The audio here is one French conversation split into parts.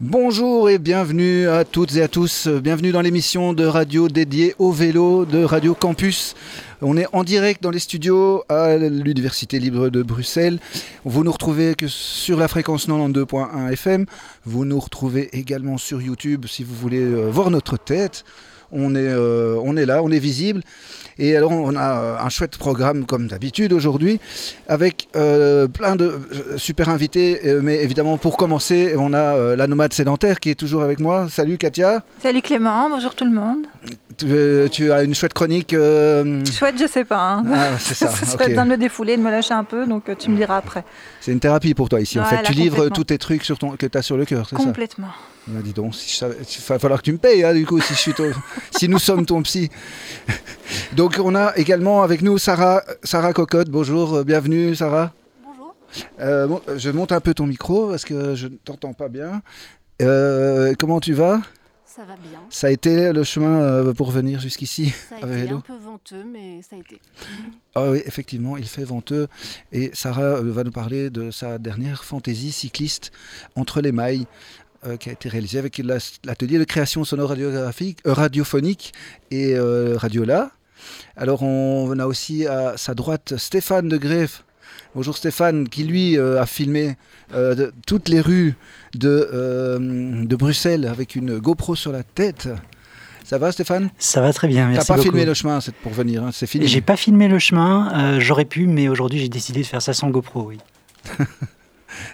Bonjour et bienvenue à toutes et à tous. Bienvenue dans l'émission de radio dédiée au vélo de Radio Campus. On est en direct dans les studios à l'Université libre de Bruxelles. Vous nous retrouvez que sur la fréquence 92.1 FM. Vous nous retrouvez également sur YouTube si vous voulez euh, voir notre tête. On est, euh, on est là, on est visible. Et alors, on a euh, un chouette programme comme d'habitude aujourd'hui, avec euh, plein de super invités. mais évidemment, pour commencer, on a la nomade sédentaire qui est toujours avec moi. Salut Katia. Salut Clément, bonjour tout le monde. Tu, as une chouette chronique. Chouette, je sais pas. Hein. Ah, c'est ça. Ce serait bien de me défouler, de me lâcher un peu, donc tu me diras après. C'est une thérapie pour toi ici. en fait, tu livres tous tes trucs sur ton, que tu as sur le cœur, c'est ça Complètement. Ah, dis donc, il va falloir que tu me payes, hein, du coup, si, je suis si nous sommes ton psy. Donc, on a également avec nous Sarah, Sarah Cocotte. Bonjour, euh, bienvenue, Sarah. Bonjour. Euh, je monte un peu ton micro parce que je ne t'entends pas bien. Euh, comment tu vas? Ça va bien. Ça a été le chemin pour venir jusqu'ici Ça a été un peu venteux, mais ça a été. Ah oui, effectivement, il fait venteux. Et Sarah va nous parler de sa dernière fantaisie cycliste entre les mailles. Euh, qui a été réalisé avec l'atelier de création sonore radiographique, euh, radiophonique et euh, Radiola. Alors on, a aussi à sa droite Stéphane de Greff. Bonjour Stéphane, qui lui a filmé toutes les rues de, de Bruxelles avec une GoPro sur la tête. Ça va Stéphane? Ça va très bien, merci T'as pas filmé le chemin pour venir, hein, c'est fini. J'ai pas filmé le chemin, j'aurais pu, mais aujourd'hui j'ai décidé de faire ça sans GoPro, oui.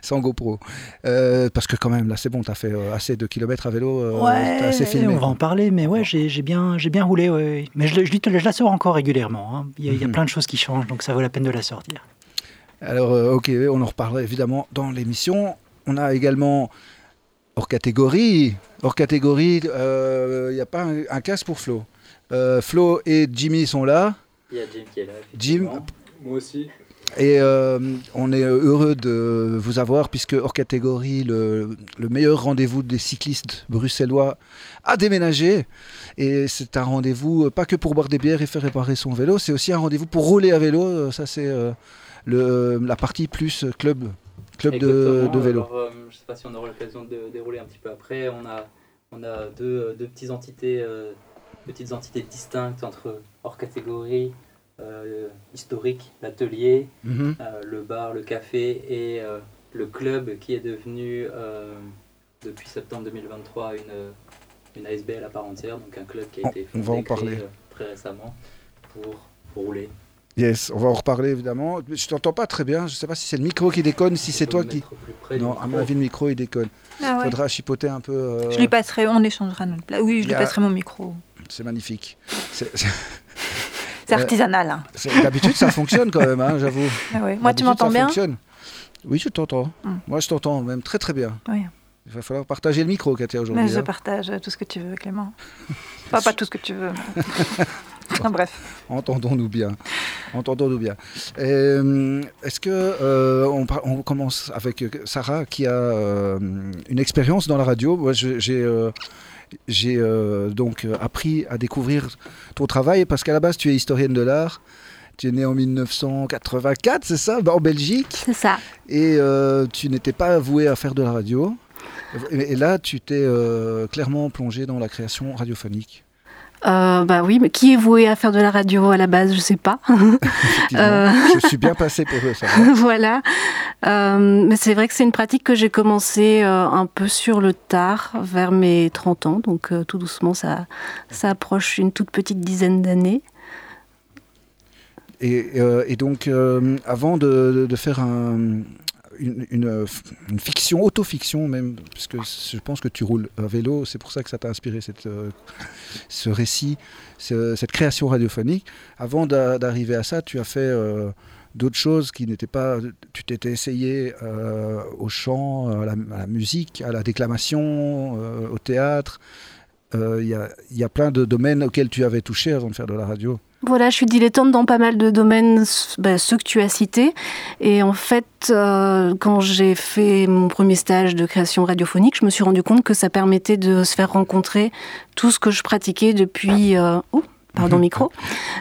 sans GoPro. Euh, parce que quand même, là, c'est bon, tu as fait euh, assez de kilomètres à vélo, euh, ouais, assez filmé. On va en parler, mais ouais, j'ai bien, bien roulé. Ouais. Mais je, je, je, la sors encore régulièrement. Hein. Il, y a, mhm. plein de choses qui changent, donc ça vaut la peine de la sortir. Alors, ok, on en reparlera évidemment dans l'émission. On a également hors catégorie. Hors catégorie, il n'y a pas un, casque pour Flo. Flo et Jimmy sont là. Il y a Jim qui est là. Jim, moi aussi. Et euh, on est heureux de vous avoir puisque hors catégorie, le, meilleur rendez-vous des cyclistes bruxellois a déménagé. Et c'est un rendez-vous euh, pas que pour boire des bières et faire réparer son vélo, c'est aussi un rendez-vous pour rouler à vélo. Euh, ça c'est la partie plus club, club de, vélo. je ne sais pas si on aura l'occasion de dérouler un petit peu après. On a, on a deux, deux petites entités, petites entités distinctes entre hors catégorie euh, historique, l'atelier, mhm. euh, le bar, le café et euh, le club qui est devenu depuis septembre 2023 une, une ASBL à part entière, donc un club qui a été fondé, on va en parler. très récemment pour, rouler. Yes, on va en reparler évidemment. Je t'entends pas très bien. Je ne sais pas si c'est le micro qui déconne, si c'est toi qui. Non, à mon avis, le micro il déconne. Il ah faudra chipoter un peu. Je lui passerai, on échangera notre place. Oui, je lui passerai mon micro. C'est magnifique. C'est artisanal. Hein. D'habitude, ça fonctionne quand même, hein, j'avoue. Ah Moi, tu m'entends bien Oui, je t'entends. Hum. Moi, je t'entends même très très bien. Il va falloir partager le micro, Katia, aujourd'hui. Je hein. partage tout ce que tu veux, Clément. pas, pas tout ce que tu veux. bref. Entendons-nous bien. Entendons-nous bien. Euh, est-ce que euh, on, on, commence avec Sarah qui a euh, une expérience dans la radio Moi, j'ai j'ai euh, donc euh, appris à découvrir ton travail parce qu'à la base, tu es historienne de l'art. Tu es née en 1984, c'est ça, en Belgique. C'est ça. Et euh, tu n'étais pas vouée à faire de la radio. Et, là, tu t'es clairement plongée dans la création radiophonique. Euh, bah oui, mais qui est voué à faire de la radio à la base Je sais pas. euh... Je suis bien passée pour ça. voilà. Euh, mais c'est vrai que c'est une pratique que j'ai commencé euh, un peu sur le tard, vers mes 30 ans. Donc tout doucement, ça, ça approche une toute petite dizaine d'années. Et, et, donc, avant de, de, faire un, une, une, fiction, autofiction même, puisque je pense que tu roules à vélo, c'est pour ça que ça t'a inspiré cette, euh, ce récit, cette création radiophonique. Avant d'arriver à ça, tu as fait euh, d'autres choses qui n'étaient pas. Tu t'étais essayé euh, au chant, à la, musique, à la déclamation, au théâtre. Il y a, y, a, plein de domaines auxquels tu avais touché avant de faire de la radio. Voilà, je suis dilettante dans pas mal de domaines, ben, ceux que tu as cités. Et en fait, euh, quand j'ai fait mon premier stage de création radiophonique, je me suis rendu compte que ça permettait de se faire rencontrer tout ce que je pratiquais depuis... Euh, pardon micro,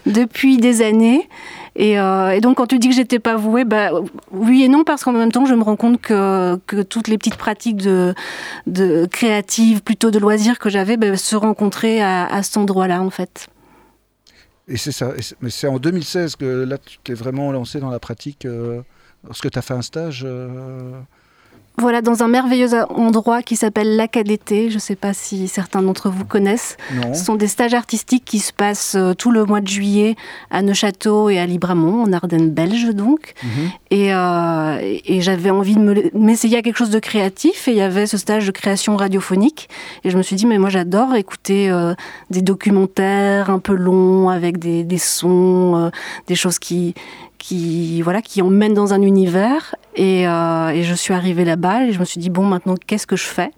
depuis des années. Et, euh, et, donc, quand tu dis que j'étais pas vouée, bah, oui et non, parce qu'en même temps, je me rends compte que, que toutes les petites pratiques de, de créatives, plutôt de loisirs que j'avais, bah, se rencontraient à, à cet endroit-là, en fait. Et c'est ça. mais c'est en 2016 que là, tu t'es vraiment lancé dans la pratique. Euh, lorsque tu as fait un stage euh, voilà, dans un merveilleux endroit qui s'appelle Lac d'été. Je ne sais pas si certains d'entre vous connaissent. Ce sont des stages artistiques qui se passent euh, tout le mois de juillet à Neuchâteau et à Libramont, en Ardennes belge donc. Mhm. Euh, et, j'avais envie de m'essayer à quelque chose de créatif. Et il y avait ce stage de création radiophonique. Et je me suis dit, mais moi j'adore écouter euh, des documentaires un peu longs avec des, sons, des choses qui, qui voilà qui emmène dans un univers et, euh, et je suis arrivée là-bas et je me suis dit bon maintenant qu'est-ce que je fais?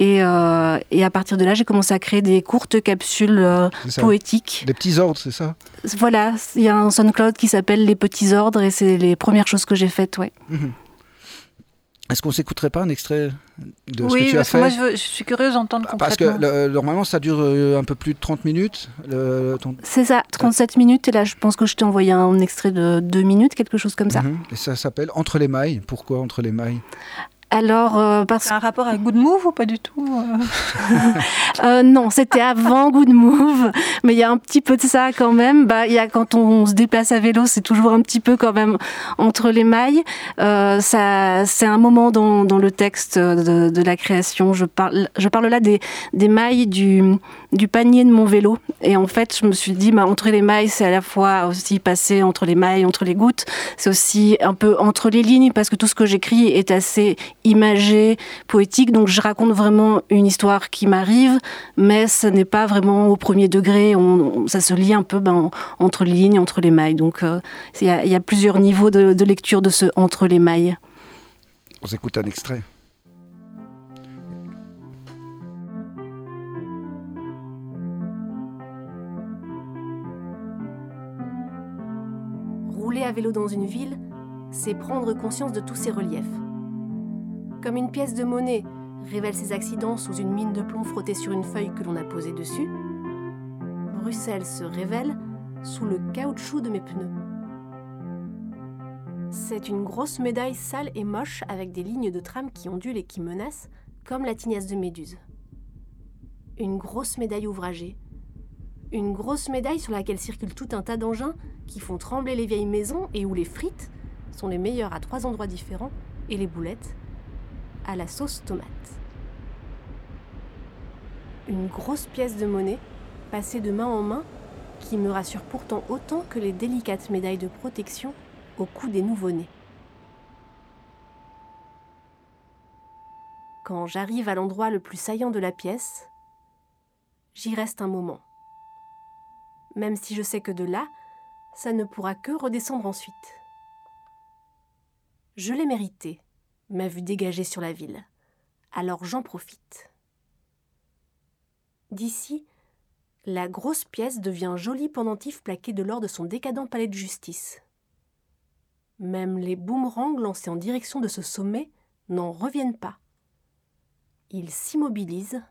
Et, euh, et, à partir de là, j'ai commencé à créer des courtes capsules euh, poétiques. Des petits ordres, c'est ça? Voilà, il y a un SoundCloud qui s'appelle Les Petits Ordres et c'est les premières choses que j'ai faites, ouais. Mhm. Est-ce qu'on s'écouterait pas un extrait de ce que tu as fait Oui, moi je, suis curieuse d'entendre concrètement. Parce que normalement ça dure euh, un peu plus de 30 minutes. C'est ça, 37 minutes. Et là je pense que je t'ai envoyé un extrait de 2 minutes, quelque chose comme ça. Mhm. Et ça s'appelle Entre les mailles. Pourquoi Entre les mailles? Alors, euh, parce un rapport avec Good Move ou pas du tout euh euh, Non, c'était avant Good Move, mais il y a un petit peu de ça quand même. Bah, y a, quand on se déplace à vélo, c'est toujours un petit peu quand même entre les mailles. ça, c'est un moment dans, dans le texte de, de, la création. Je parle, je parle là des, des mailles du, du panier de mon vélo. Et en fait, je me suis dit, bah, entre les mailles, c'est à la fois aussi passer entre les mailles, entre les gouttes. C'est aussi un peu entre les lignes, parce que tout ce que j'écris est assez imagé, poétique. Donc je raconte vraiment une histoire qui m'arrive, mais ce n'est pas vraiment au premier degré. On, ça se lit un peu ben, entre les lignes, entre les mailles. Donc euh, il y, a plusieurs niveaux de, de lecture de ce entre les mailles. On s'écoute un extrait. À vélo dans une ville, c'est prendre conscience de tous ses reliefs comme une pièce de monnaie révèle ses accidents sous une mine de plomb frottée sur une feuille que l'on a posée dessus, Bruxelles se révèle sous le caoutchouc de mes pneus. C'est une grosse médaille sale et moche avec des lignes de tram qui ondulent et qui menacent, comme la tignasse de Méduse. Une grosse médaille ouvragée. Une grosse médaille sur laquelle circule tout un tas d'engins qui font trembler les vieilles maisons et où les frites sont les meilleures à trois endroits différents et les boulettes à la sauce tomate. Une grosse pièce de monnaie, passée de main en main, qui me rassure pourtant autant que les délicates médailles de protection au cou des nouveau-nés. Quand j'arrive à l'endroit le plus saillant de la pièce, j'y reste un moment. Même si je sais que de là, ça ne pourra que redescendre ensuite. Je l'ai mérité, m'a vue dégager sur la ville. Alors j'en profite. D'ici, la grosse pièce devient joli pendentif plaqué de l'or de son décadent palais de justice. Même les boomerangs lancés en direction de ce sommet n'en reviennent pas. Ils s'immobilisent,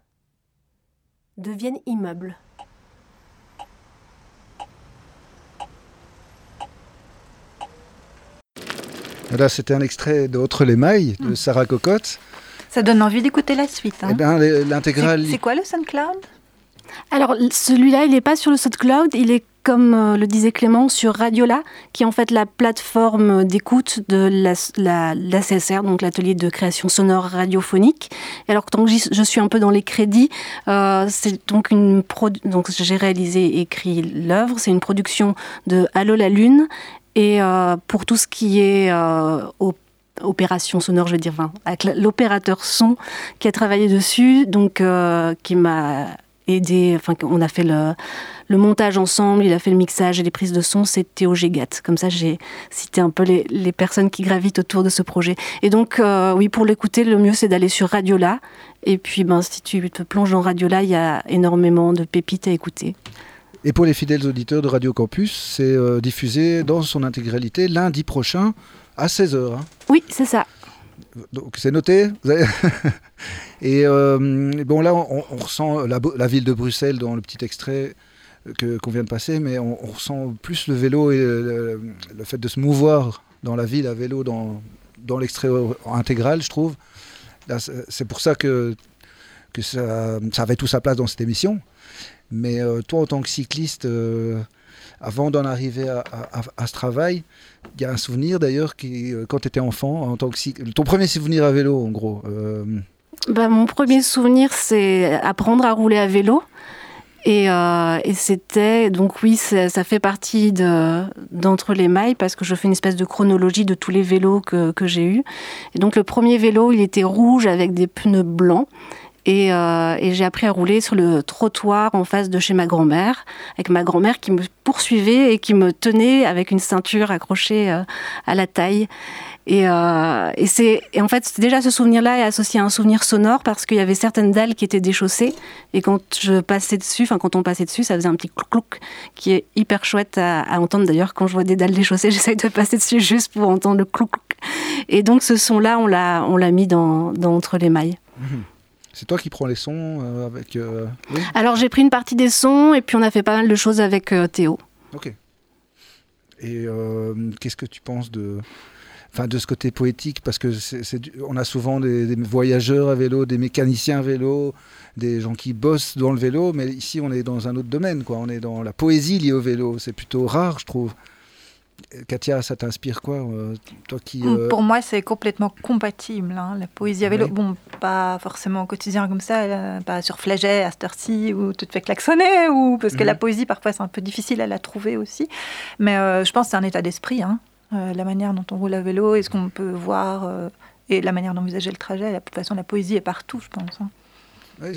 deviennent immeubles. Là, c'était un extrait d'Autre les mailles de hmm. Sarah Cocotte. Ça donne envie d'écouter la suite. Hein. Eh ben, l'intégrale. C'est quoi le SoundCloud? Alors, celui-là, il n'est pas sur le SoundCloud, il est comme euh, le disait Clément, sur Radiola, qui est en fait la plateforme d'écoute de l'ACSR, la, donc l'atelier de création sonore radiophonique. Et alors, tant que je suis un peu dans les crédits, euh, c'est donc une donc j'ai réalisé et écrit l'œuvre. C'est une production de Allô la Lune et euh, pour tout ce qui est euh, opération sonore, je veux dire, avec l'opérateur son qui a travaillé dessus, donc euh, qui m'a aidé, enfin on a fait le, montage ensemble, il a fait le mixage et les prises de son, c'est Théo Gégat. Comme ça, j'ai cité un peu les, personnes qui gravitent autour de ce projet. Et donc, oui, pour l'écouter, le mieux c'est d'aller sur Radiola. Et puis, ben, si tu te plonges dans Radiola, il y a énormément de pépites à écouter. Et pour les fidèles auditeurs de Radio Campus, c'est euh, diffusé dans son intégralité lundi prochain à 16h. Hein. Oui, c'est ça. Donc c'est noté. Et euh, bon là, on, ressent la, ville de Bruxelles dans le petit extrait. que qu'on vient de passer, mais on, on ressent plus le vélo et le, le fait de se mouvoir dans la ville à vélo dans, dans l'extrait intégral, je trouve. C'est c'est pour ça que, que ça, ça avait tout sa place dans cette émission. Mais euh, toi, en tant que cycliste, euh, avant d'en arriver à, ce travail, il y a un souvenir d'ailleurs qui, euh, quand tu étais enfant, en tant que cyc- ton premier souvenir à vélo, en gros. Bah, mon premier souvenir, c'est apprendre à rouler à vélo. Et, c'était, donc oui, ça, fait partie de- d'entre les mailles parce que je fais une espèce de chronologie de tous les vélos que, que j'ai eus. Et donc le premier vélo, il était rouge avec des pneus blancs. Et, euh, et j'ai appris à rouler sur le trottoir en face de chez ma grand-mère, avec ma grand-mère qui me poursuivait et qui me tenait avec une ceinture accrochée euh, à la taille. Et, euh, c'est en fait déjà ce souvenir-là est associé à un souvenir sonore parce qu'il y avait certaines dalles qui étaient déchaussées et quand je passais dessus, enfin quand on passait dessus, ça faisait un petit clouc clouc qui est hyper chouette à, entendre. D'ailleurs, quand je vois des dalles déchaussées, j'essaye de passer dessus juste pour entendre le clouc clouc. Et donc ce son-là, on l'a on l'a mis dans, entre les mailles. C'est toi qui prends les sons euh, avec. euh, Oui, Alors j'ai pris une partie des sons et puis on a fait pas mal de choses avec euh, Théo. ok. Et qu'est-ce que tu penses de. Enfin, de ce côté poétique, parce que c'est, on a souvent des, des voyageurs à vélo, des mécaniciens à vélo, des gens qui bossent dans le vélo, mais ici on est dans un autre domaine, quoi. On est dans la poésie liée au vélo. C'est plutôt rare, je trouve. Katia, ça t'inspire quoi euh, Toi qui. euh, Pour moi, c'est complètement compatible. hein, la poésie à vélo, Oui. bon, pas forcément au quotidien comme ça, euh, pas sur Flaget à cette heure-ci où tu te fais klaxonner, ou parce que Mhm. la poésie, parfois, c'est un peu difficile à la trouver aussi. Mais euh, je pense que c'est un état d'esprit, hein, euh, la manière dont on roule à vélo et ce qu'on peut voir. euh, et la manière d'envisager le trajet, de toute façon, la poésie est partout, je pense. hein.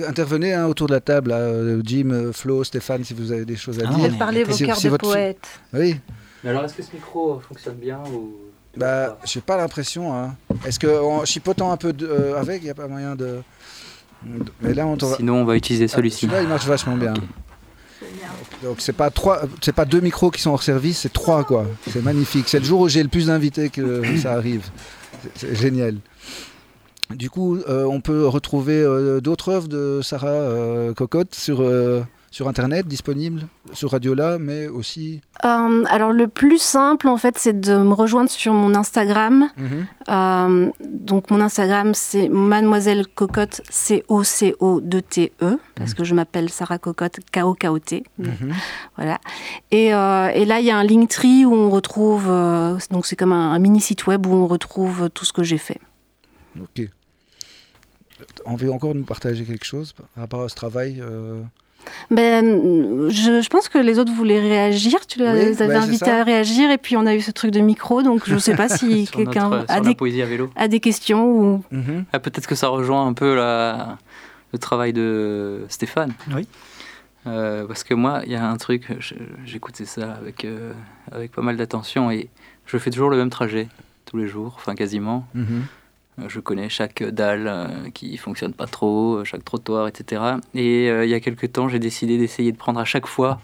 intervenez hein, autour de la table, là, Jim, Flo, Stéphane, si vous avez des choses à Ah, dire. Parlez vos cœurs de votre- poète. Oui, Mais alors, est-ce que ce micro fonctionne bien ou bah, j'ai pas l'impression. Hein. Est-ce que en chipotant un peu de- euh, avec, il n'y a pas moyen de. Mais là, on Sinon, on va utiliser Ah, celui-ci. Celui-là, il marche vachement bien. Donc c'est pas trois, c'est pas deux micros qui sont hors service, c'est trois quoi. C'est magnifique. C'est le jour où j'ai le plus d'invités que ça arrive. C'est- C'est génial. Du coup, euh, on peut retrouver euh, d'autres œuvres de Sarah euh, Cocotte sur euh, sur internet, disponibles sur Radiola, mais aussi. Euh, alors le plus simple en fait, c'est de me rejoindre sur mon Instagram. Euh, donc mon Instagram c'est Mademoiselle Cocotte C O C O 2 T E parce que je m'appelle Sarah Cocotte K O K O T. Mhm. Voilà. Et, euh, et là il y a un Linktree où on retrouve donc c'est comme un, un mini site web où on retrouve tout ce que j'ai fait. Ok. On veut encore nous partager quelque chose par rapport à ce travail Ben je, je pense que les autres voulaient réagir. Tu les Oui, avais ouais, c'est invités à réagir et puis on a eu ce truc de micro donc je sais pas si quelqu'un a des, a questions ou mhm. Ah, Peut-être que ça rejoint un peu la- le travail de Stéphane. Oui. Euh, parce que moi, il y a un truc, j'écoutais ça avec, euh, avec pas mal d'attention et je fais toujours le même trajet tous les jours, enfin quasiment. Mhm. Je connais chaque dalle euh, qui fonctionne pas trop, euh, chaque trottoir, etc. Et euh, il y a quelques temps, j'ai décidé d'essayer de prendre à chaque fois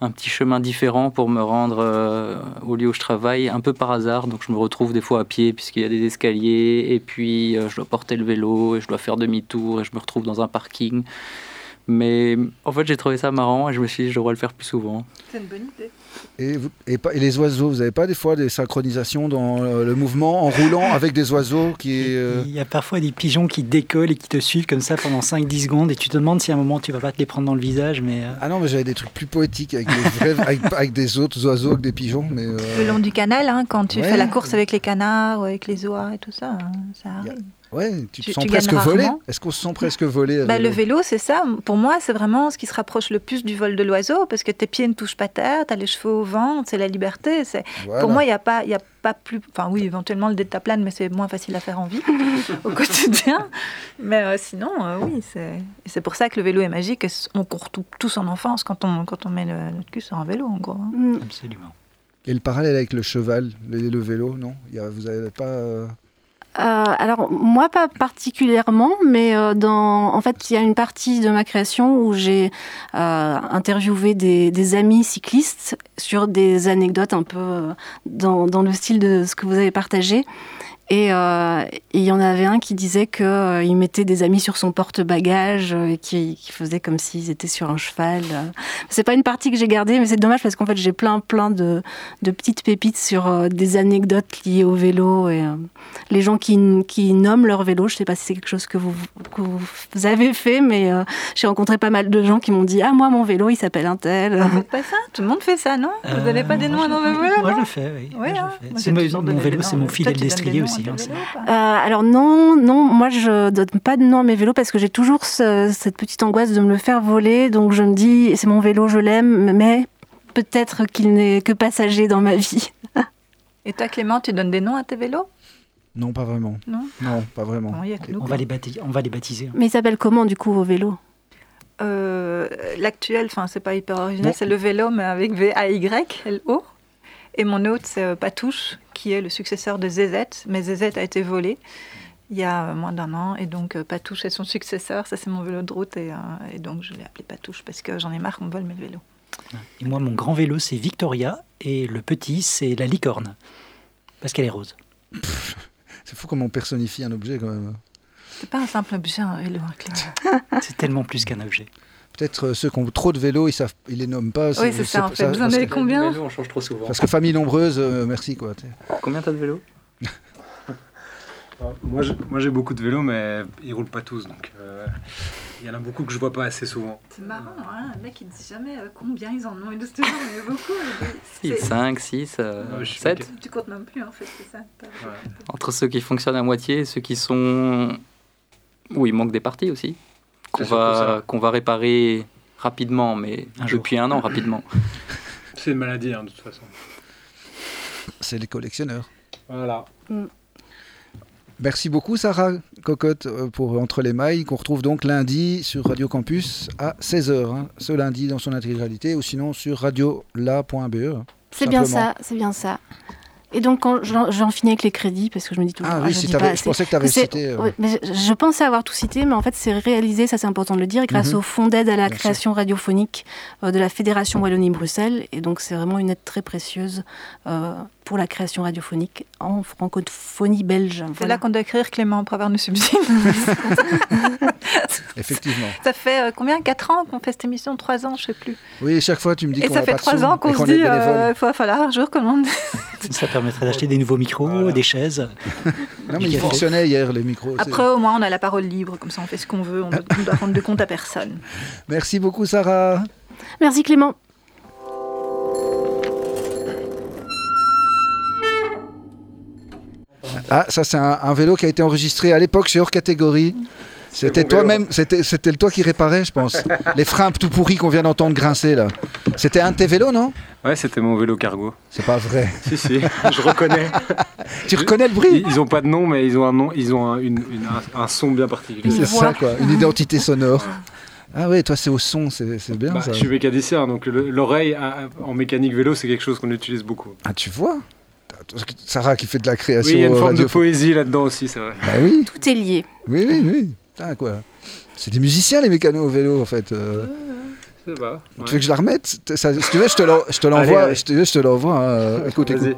un petit chemin différent pour me rendre euh, au lieu où je travaille, un peu par hasard. Donc je me retrouve des fois à pied puisqu'il y a des escaliers, et puis euh, je dois porter le vélo, et je dois faire demi-tour, et je me retrouve dans un parking. Mais en fait, j'ai trouvé ça marrant et je me suis dit, je devrais le faire plus souvent. C'est une bonne idée. Et, vous- et, pas- et les oiseaux, vous n'avez pas des fois des synchronisations dans euh, le mouvement en roulant avec des oiseaux qui euh, Il y a parfois des pigeons qui décollent et qui te suivent comme ça pendant 5-10 secondes et tu te demandes si à un moment tu vas pas te les prendre dans le visage. Mais euh, Ah non, mais j'avais des trucs plus poétiques avec des, vrais- avec, avec des autres oiseaux que des pigeons. Mais euh, Le long du canal, hein, quand tu Ouais. fais la course avec les canards, ou avec les oies et tout ça, hein, ça a- arrive. Ouais, tu te Tu- sens tu presque volé. Est-ce qu'on se sent presque volé à Bah, le vélo c'est ça. Pour moi, c'est vraiment ce qui se rapproche le plus du vol de l'oiseau, parce que tes pieds ne touchent pas terre, tu as les cheveux au vent, c'est la liberté. C'est... Voilà. Pour moi, il n'y a, pas- il y a pas plus. Enfin, oui, éventuellement le deltaplane, mais c'est moins facile à faire en vie au quotidien. Mais euh, sinon, euh, oui, c'est... c'est pour ça que le vélo est magique. et On court tout- tous en enfance quand on, quand on met le- notre cul sur un vélo, en gros. hein. Hmm. absolument. Et le parallèle avec le cheval, le, le vélo, non? Il y a- Vous n'avez pas. euh, Euh, alors moi pas particulièrement, mais euh, dans, en fait il y a une partie de ma création où j'ai euh, interviewé des, amis cyclistes sur des anecdotes un peu dans le style de ce que vous avez partagé. Et euh, il y en avait un qui disait qu'il euh, il mettait des amis sur son porte-bagages euh, et qui, qui, faisait comme s'ils étaient sur un cheval. C'est pas une partie que j'ai gardée, mais c'est dommage parce qu'en fait j'ai plein plein de, de, petites pépites sur des anecdotes liées au vélo et les gens qui, qui, nomment leur vélo. Je sais pas si c'est quelque chose que vous, que vous avez fait, mais j'ai rencontré pas mal de gens qui m'ont dit ah moi mon vélo il s'appelle un tel. Ah, pas ça? Tout le monde fait ça, non? Vous n'avez pas des noms à nos vélos Moi je le fais, oui. oui hein. mon, vélo, c'est mon filet destrier aussi. Hein, euh, alors non, non, moi je donne pas de nom à mes vélos parce que j'ai toujours cette petite angoisse de me le faire voler. Donc je me dis, c'est mon vélo, je l'aime, mais peut-être qu'il n'est que passager dans ma vie. Et toi Clément, tu donnes des noms à tes vélos? Non, pas vraiment. Non, non pas vraiment. on, va les baptiser, on va les baptiser. Mais ils s'appellent comment du coup vos vélos? Euh, L'actuel, enfin c'est pas hyper original, c'est le vélo mais avec V-A-Y-L-O. Et mon autre, c'est euh, Patouche, qui est le successeur de ZZ, mais ZZ a été volé il y a moins d'un an, et donc euh, Patouche est son successeur, ça c'est mon vélo de route, et, euh, donc je l'ai appelé Patouche parce que j'en ai marre qu'on vole mes vélos. Et moi, mon grand vélo, c'est Victoria, et le petit, c'est la licorne, parce qu'elle est rose. C'est fou comment on personnifie un objet quand même. C'est pas un simple objet, un vélo, C'est tellement plus qu'un objet. Peut-être euh, ceux qui ont trop de vélos, ils savent, ils les nomment pas. Oui, c'est ça, en fait. Vous en avez combien On change trop souvent. Parce que famille nombreuse, euh, merci quoi. Combien t'as de vélos Moi, j'ai beaucoup de vélos, mais ils roulent pas tous, donc euh, il y en a beaucoup que je vois pas assez souvent. C'est marrant, hein un mec il dit jamais combien ils en ont. Il dit toujours, il y a beaucoup. 5, 6, 7 Tu comptes même plus en fait, c'est ça. Entre ceux qui fonctionnent à moitié et ceux qui sont. Où il manque des parties aussi qu'on va, qu'on va réparer rapidement, mais depuis un an rapidement. C'est une maladie, hein, de toute façon. C'est les collectionneurs. Voilà. Mm. Merci beaucoup Sarah Cocotte euh, pour Entre les mailles qu'on retrouve donc lundi sur Radio Campus à 16h, hein. ce lundi dans son intégralité ou sinon sur radiolabe. C'est bien ça, c'est bien ça. Et donc, quand j'en finis avec les crédits, parce que je me dis toujours. Ah oui, je, je pensais que tu avais cité. Euh. mais je, pensais avoir tout cité, mais en fait, c'est réalisé, ça c'est important de le dire, grâce mhm. au Fonds d'aide à la création radiophonique euh, de la Fédération Wallonie-Bruxelles. Et donc, c'est vraiment une aide très précieuse euh, pour la création radiophonique en francophonie belge. C'est là qu'on doit écrire Clément pour avoir nos subsides. Effectivement. Ça fait euh, combien? 4 ans qu'on fait cette émission? 3 ans, je sais plus. Oui, chaque fois tu me dis qu'on Et ça fait 3 ans qu'on se dit, il euh, va falloir un jour commande. ça permettrait d'acheter des nouveaux micros, des chaises. non, mais ils fonctionnaient hier, les micros. Après, au moins, on a la parole libre, comme ça on fait ce qu'on veut, on ne doit rendre de compte à personne. Merci beaucoup, Sarah. Merci, Clément. Ah, ça c'est un, vélo qui a été enregistré à l'époque chez hors catégorie. C'était toi-même, c'était, c'était toi qui réparais, je pense. Les freins tout pourris qu'on vient d'entendre grincer là. C'était un de tes vélos, non? Ouais, c'était mon vélo cargo. C'est pas vrai. si, si, je reconnais. tu reconnais le bruit? Ils, ont pas de nom, mais ils ont un nom, ils ont un, une, un, son bien particulier. C'est ça, quoi. Une identité sonore. Ah ouais, toi c'est au son, c'est, bien bah, ça. Je suis mécanicien, donc l'oreille en mécanique vélo, c'est quelque chose qu'on utilise beaucoup. Ah, tu vois? Sarah qui fait de la création. Oui, il y a une forme de poésie là-dedans aussi, c'est vrai. Bah oui. Tout est lié. Oui, oui, oui. quoi. C'est des musiciens les mécanos au vélo en fait. Euh. Tu veux que je la remette? Si tu veux, je te l'envoie. Je te, je te l'envoie. Hein. Écoute, écoute.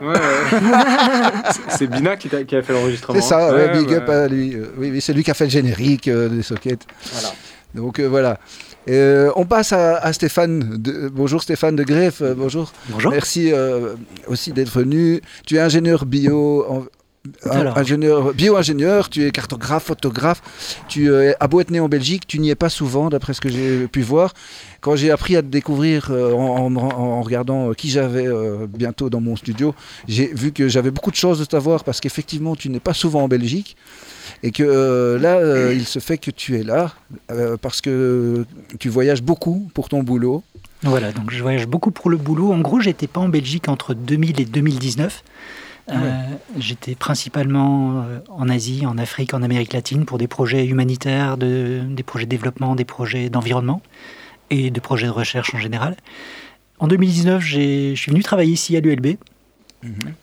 Ouais, c'est Bina qui, a, qui a fait l'enregistrement. C'est ça, ouais, big up à lui. Euh, oui, oui c'est lui qui a fait le générique euh, des sockets. Voilà. Donc voilà. Euh, on passe à, Stéphane. bonjour Stéphane de Greff. Euh, bonjour. Bonjour. Merci euh, aussi d'être venu. Tu es ingénieur bio. Ingénieur, bio-ingénieur, tu es cartographe, photographe, tu as beau être né en Belgique, tu n'y es pas souvent, d'après ce que j'ai pu voir. Quand j'ai appris à te découvrir en, regardant qui j'avais bientôt dans mon studio, j'ai vu que j'avais beaucoup de choses de t'avoir parce qu'effectivement, tu n'es pas souvent en Belgique. Et que euh, là, euh, il se fait que tu es là euh, parce que tu voyages beaucoup pour ton boulot. Voilà, donc je voyage beaucoup pour le boulot. En gros, j'étais pas en Belgique entre 2000 et 2019. Ah j'étais principalement en Asie, en Afrique, en Amérique latine pour des projets humanitaires, de, des projets de développement, des projets d'environnement et des projets de recherche en général. En 2019, je suis venu travailler ici à l'ULB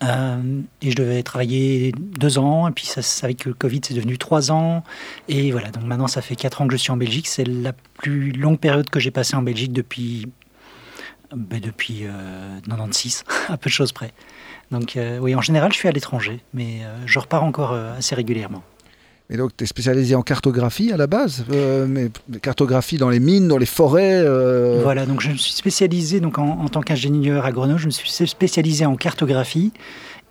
euh, et je devais travailler deux ans, et puis ça, avec le Covid, c'est devenu trois ans. Et voilà, donc maintenant, ça fait quatre ans que je suis en Belgique. C'est la plus longue période que j'ai passée en Belgique depuis ben, Depuis 96, à peu de choses près. Donc oui, en général, je suis à l'étranger, mais je repars encore assez régulièrement. Et donc, tu es spécialisé en cartographie à la base, euh, mais cartographie dans les mines, dans les forêts. Euh. Voilà, donc je me suis spécialisé donc en, tant qu'ingénieur agronome, je me suis spécialisé en cartographie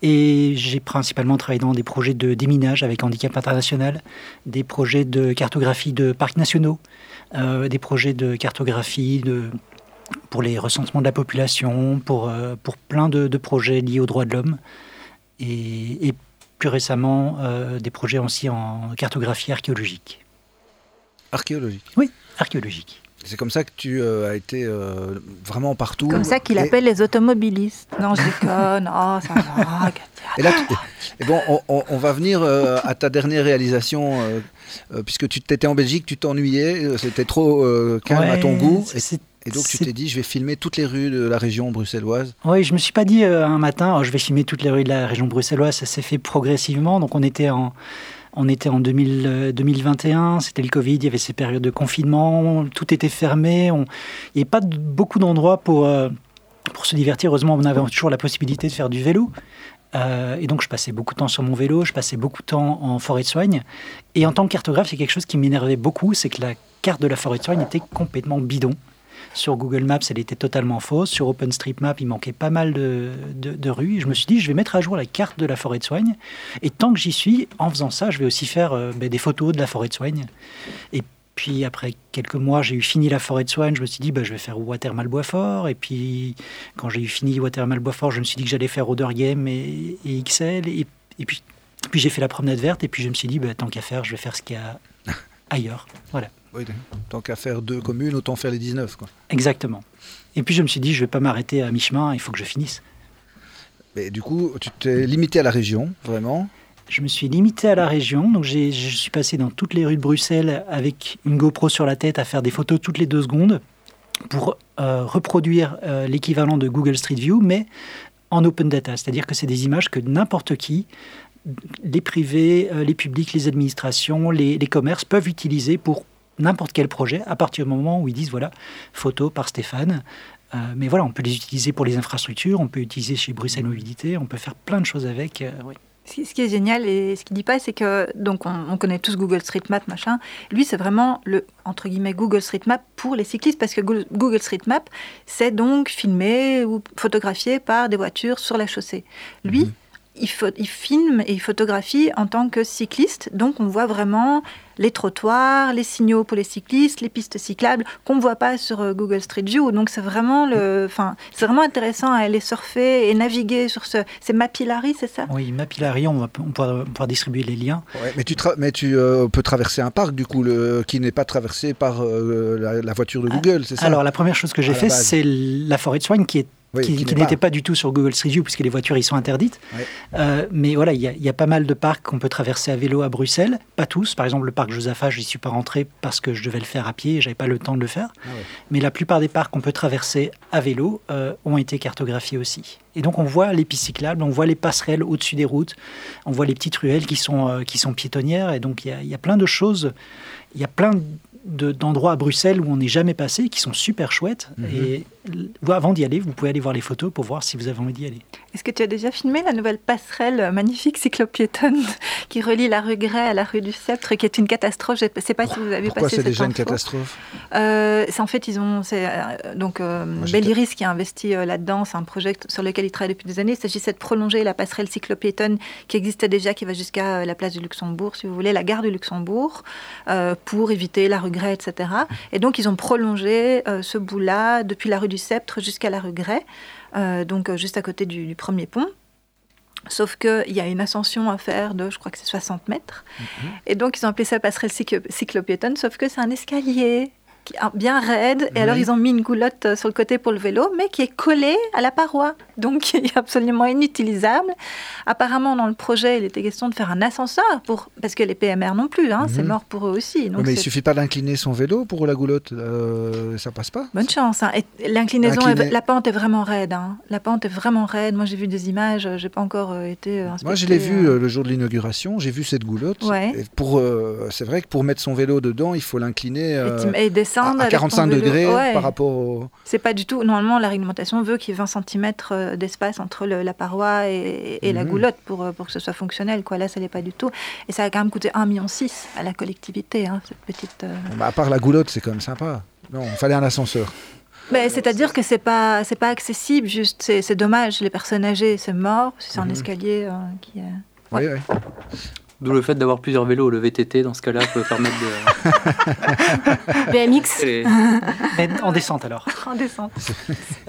et j'ai principalement travaillé dans des projets de déminage avec Handicap International, des projets de cartographie de parcs nationaux, euh, des projets de cartographie de, pour les recensements de la population, pour, pour plein de, projets liés aux droits de l'homme. Et, et plus récemment euh, des projets aussi en cartographie archéologique. Archéologique Oui, archéologique. C'est comme ça que tu euh, as été euh, vraiment partout. Comme ça qu'il appelle les automobilistes. Non, je déconne. oh, ça va. et là, et bon, on, va venir à ta dernière réalisation, puisque tu étais en Belgique, tu t'ennuyais, c'était trop calme à ton goût. Et donc tu t'es dit, je vais filmer toutes les rues de la région bruxelloise Oui, je me suis pas dit euh, un matin, oh, je vais filmer toutes les rues de la région bruxelloise. Ça s'est fait progressivement. Donc on était en, on était en 2000, 2021, c'était le Covid, il y avait ces périodes de confinement, tout était fermé. On... Il n'y avait pas beaucoup d'endroits pour, euh, pour se divertir. Heureusement, on avait toujours la possibilité de faire du vélo. Euh, et donc, je passais beaucoup de temps sur mon vélo, je passais beaucoup de temps en forêt de soigne. Et en tant que cartographe, c'est quelque chose qui m'énervait beaucoup, c'est que la carte de la forêt de soigne était complètement bidon. Sur Google Maps, elle était totalement fausse. Sur OpenStreetMap, il manquait pas mal de, de, rues. Et je me suis dit, je vais mettre à jour la carte de la forêt de soigne. Et tant que j'y suis, en faisant ça, je vais aussi faire euh, ben, des photos de la forêt de soigne. Et puis après quelques mois, j'ai eu fini la forêt de soigne. Je me suis dit, ben, je vais faire Watermal Boisfort. Et puis quand j'ai eu fini Watermal Boisfort, je me suis dit que j'allais faire Oder Game et, XL. Et, puis, puis j'ai fait la promenade verte. Et puis je me suis dit, ben, tant qu'à faire, je vais faire ce qu'il y a ailleurs. Voilà. Oui, tant qu'à faire deux communes, autant faire les 19. Quoi. Exactement. Et puis je me suis dit, je ne vais pas m'arrêter à mi-chemin, il faut que je finisse. Mais du coup, tu t'es limité à la région, vraiment? Je me suis limité à la région, donc je suis passé dans toutes les rues de Bruxelles avec une GoPro sur la tête à faire des photos toutes les deux secondes pour euh, reproduire euh, l'équivalent de Google Street View, mais en open data, c'est-à-dire que c'est des images que n'importe qui, les privés, euh, les publics, les administrations, les, les commerces peuvent utiliser pour n'importe quel projet à partir du moment où ils disent voilà, photo par Stéphane. Euh, mais voilà, on peut les utiliser pour les infrastructures, on peut utiliser chez Bruxelles Mobilité, on peut faire plein de choses avec. Euh, ce qui est génial et ce qu'il dit pas, c'est que donc on, connaît tous Google Street Map machin. Lui, c'est vraiment le entre guillemets Google Street Map pour les cyclistes parce que Google Street Map, c'est donc filmé ou photographié par des voitures sur la chaussée. Lui, mhm il, il, filme et il photographie en tant que cycliste. Donc on voit vraiment les trottoirs, les signaux pour les cyclistes, les pistes cyclables qu'on ne voit pas sur euh, Google Street View. Donc c'est vraiment, le, enfin, c'est vraiment intéressant à aller surfer et naviguer sur ce... C'est Mapillary, c'est ça? Oui, Mapillary, on va on pouvoir, distribuer les liens. mais tu, mais tu euh, peux traverser un parc, du coup, le, qui n'est pas traversé par euh, la, voiture de ah, Google, c'est ça? Alors la première chose que j'ai fait, c'est la forêt de soigne qui est qui, n'était pas... du tout sur Google Street View puisque les voitures y sont interdites. Euh, mais voilà, il y, a pas mal de parcs qu'on peut traverser à vélo à Bruxelles. Pas tous. Par exemple, le parc Josaphat, je n'y suis pas rentré parce que je devais le faire à pied et j'avais pas le temps de le faire. Ah mais la plupart des parcs qu'on peut traverser à vélo euh, ont été cartographiés aussi. Et donc on voit les pistes cyclables, on voit les passerelles au-dessus des routes, on voit les petites ruelles qui sont, euh, qui sont piétonnières. Et donc il y, y, a plein de choses. Il y a plein d'endroits à Bruxelles où on n'est jamais passé, qui sont super chouettes. Mhm. Et avant d'y aller, vous pouvez aller voir les photos pour voir si vous avez envie d'y aller. Est-ce que tu as déjà filmé la nouvelle passerelle magnifique cyclopiétonne qui relie la rue Gray à la rue du Sceptre, qui est une catastrophe? Je ne sais pas si vous avez Pourquoi passé c'est déjà une catastrophe? Euh, C'est en fait, ils ont. C'est, euh, donc, euh, Belliris qui a investi euh, là-dedans. C'est un projet sur lequel il travaille depuis des années. Il s'agissait de prolonger la passerelle cyclopiétonne qui existait déjà, qui va jusqu'à la place du Luxembourg, si vous voulez, la gare du Luxembourg, pour éviter la rue Gray, etc. Et donc, ils ont prolongé ce bout-là depuis la rue du Sceptre jusqu'à la rue Gray. Euh, donc euh, juste à côté du, premier pont. Sauf qu'il y a une ascension à faire de, je crois que c'est 60 mètres. Mhm. Et donc, ils ont appelé ça passerelle cyclopiétonne, sauf que c'est un escalier qui bien raide. Et alors, ils ont mis une goulotte euh, sur le côté pour le vélo, mais qui est collé à la paroi. Donc il est absolument inutilisable. Apparemment, dans le projet, il était question de faire un ascenseur, pour, parce que les PMR non plus, hein, c'est Mhm. mort pour eux aussi. Donc mais il c'est- suffit pas d'incliner son vélo pour la goulotte, euh, ça passe pas Bonne chance. hein. L'inclinaison, la pente est vraiment raide. hein. La pente est vraiment raide. Moi, j'ai vu des images. euh, J'ai pas encore euh, été euh, Moi, je inspectée, l'ai vu euh. le jour de l'inauguration, j'ai vu cette goulotte. Ouais. Et pour, euh, c'est vrai que pour mettre son vélo dedans, il faut l'incliner Et, tu- et descendre à, à avec ton 45 vélo. degrés Ouais. par rapport au... C'est pas du tout. Normalement, la réglementation veut qu'il y ait 20 cm d'espace entre le- la paroi et, et la Mhm. goulotte pour, euh, pour que ce soit fonctionnel. Quoi. Là, ça l'est pas du tout. Et ça a quand même coûté 1,6 million à la collectivité, hein, cette petite. euh. Bah, à part la goulotte, c'est quand même sympa. Non, il fallait un ascenseur. C'est-à-dire que c'est pas c'est pas accessible. Juste, c'est dommage. Les personnes âgées, c'est mort. C'est un Mhm. escalier euh, qui. est- Oui, oui. D'où le fait d'avoir plusieurs vélos. Le VTT, dans ce cas-là, peut permettre de. BMX Et- Mais en descente alors. En descente.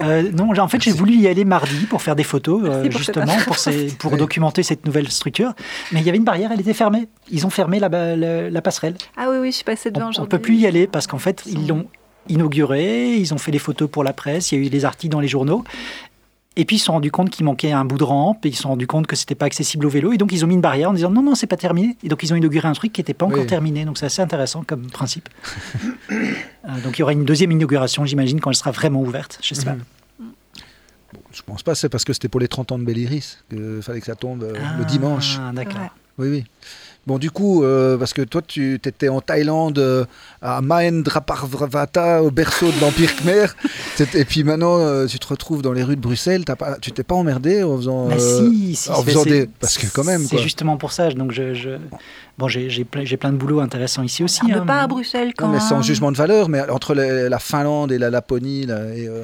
Euh, non, en fait, j'ai voulu y aller mardi pour faire des photos, euh, pour justement, pour, ces- pour Oui. documenter cette nouvelle structure. Mais il y avait une barrière, elle était fermée. Ils ont fermé la, ba- la- la passerelle. Ah oui, oui, je suis passée On devant ne aujourd'hui. peut plus y aller parce qu'en fait, ils l'ont inauguré, ils ont fait les photos pour la presse, il y a eu des articles dans les journaux. Et puis ils se sont rendus compte qu'il manquait un bout de rampe, et ils se sont rendus compte que c'était pas accessible au vélo, et donc ils ont mis une barrière en disant non, non, c'est pas terminé. Et donc ils ont inauguré un truc qui n'était pas encore Oui. terminé, donc c'est assez intéressant comme principe. Euh, donc il y aura une deuxième inauguration, j'imagine, quand elle sera vraiment ouverte. Je sais pas. Bon, je pense pas, c'est parce que c'était pour les 30 ans de Belliris qu'il fallait que ça tombe euh, le dimanche. Ah, d'accord. Oui, oui. Bon, du coup, euh, parce que toi, tu étais en Thaïlande, euh, à Mahendraparvata, au berceau de l'Empire Khmer. Et puis maintenant, euh, tu te retrouves dans les rues de Bruxelles. T'as pas, tu t'es pas emmerdé en faisant. Bah si, si, en c'est- faisant des- parce que quand même, C'est justement pour ça. Donc je, je- bon, j'ai j'ai plein, j'ai plein de boulot intéressant ici aussi. On ne hein, peut pas à Bruxelles quand Non, mais sans jugement de valeur, mais entre la Finlande et la Laponie, là, et, euh,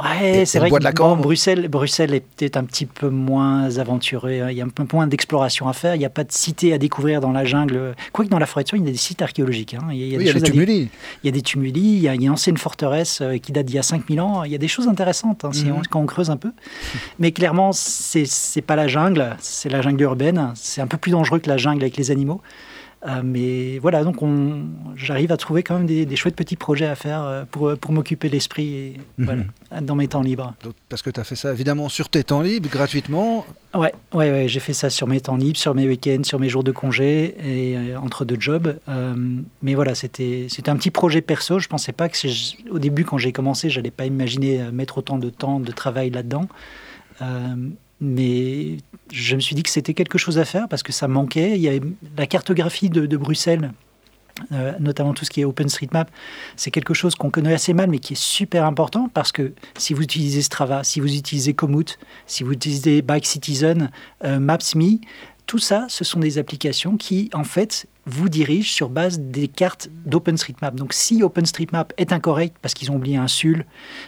Ouais, c'est vrai que de la bon. Bruxelles, Bruxelles est peut-être un petit peu moins aventuré. hein. Il y a un peu moins d'exploration à faire. Il n'y a pas de cité à découvrir dans la jungle. Quoique dans la forêt de Soie, il y a des sites archéologiques. hein. Il y a, il y a oui, il des y a des tumuli. il y a des tumuli, il y a, il une ancienne forteresse euh, qui date d'il y a 5000 ans. Il y a des choses intéressantes hein, si Mhm. on, quand on creuse un peu. Mais clairement, c'est pas la jungle, c'est la jungle urbaine. C'est un peu plus dangereux que la jungle avec les animaux. Euh, mais voilà, donc on- j'arrive à trouver quand même des, des chouettes petits projets à faire euh, pour, pour m'occuper l'esprit Mhm. voilà, dans mes temps libres. Donc, Parce que tu as fait ça évidemment sur tes temps libres, gratuitement. Ouais, ouais, ouais, j'ai fait ça sur mes temps libres, sur mes week-ends, sur mes jours de congé et euh, entre deux jobs. Euh, mais voilà, c'était un petit projet perso. Je pensais pas que au début, quand j'ai commencé, j'allais pas imaginer mettre autant de temps de travail là-dedans. Mais je me suis dit que c'était quelque chose à faire parce que ça manquait. Il y la cartographie de, de Bruxelles. euh, notamment tout ce qui est OpenStreetMap, c'est quelque chose qu'on connaît assez mal, mais qui est super important parce que si vous utilisez Strava, si vous utilisez Komoot, si vous utilisez Bike Citizen, euh, Maps.me, tout ça, ce sont des applications qui, en fait, vous dirigent sur base des cartes d'OpenStreetMap. Donc, si OpenStreetMap est incorrect parce qu'ils ont oublié un SUL,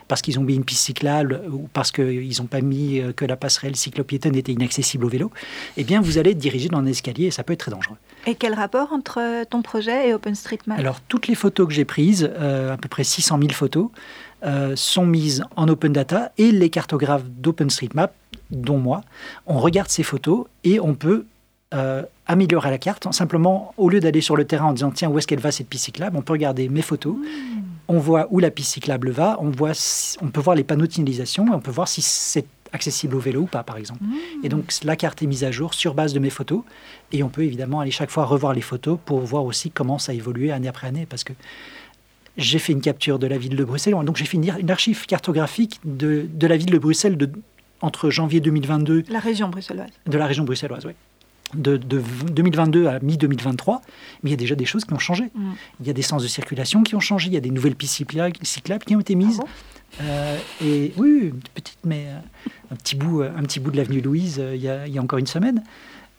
parce qu'ils ont oublié une piste cyclable ou parce qu'ils n'ont pas mis euh, que la passerelle cyclopiétonne était inaccessible au vélo, eh bien, vous allez être dirigé dans un escalier et ça peut être très dangereux. Et quel rapport entre ton projet et OpenStreetMap? Alors, toutes les photos que j'ai prises, euh, à peu près 600 000 photos, euh, sont mises en open data et les cartographes d'OpenStreetMap, dont moi, on regarde ces photos et on peut euh, améliorer la carte. Simplement, au lieu d'aller sur le terrain en disant tiens, où est-ce qu'elle va cette piste cyclable, on peut regarder mes photos. On voit où la piste cyclable va, on, voit si- on peut voir les panneaux de signalisation et on peut voir si c'est accessible au vélo ou pas, par exemple. Et donc, la carte est mise à jour sur base de mes photos. Et on peut évidemment aller chaque fois revoir les photos pour voir aussi comment ça a évolué année après année. Parce que j'ai fait une capture de la ville de Bruxelles. Donc, j'ai fait une, une archive cartographique de, de la ville de Bruxelles de, entre janvier 2022 La région bruxelloise. de la région bruxelloise, oui. De, de v- 2022 à mi-2023, mais il y a déjà des choses qui ont changé. Mm. Il y a des sens de circulation qui ont changé, il y a des nouvelles pistes cycla- cyclables qui ont été mises. Ah bon? Euh, et oui, une petite, mais euh, un petit bout, euh, un petit bout de l'avenue Louise il y, a, il y a encore une semaine.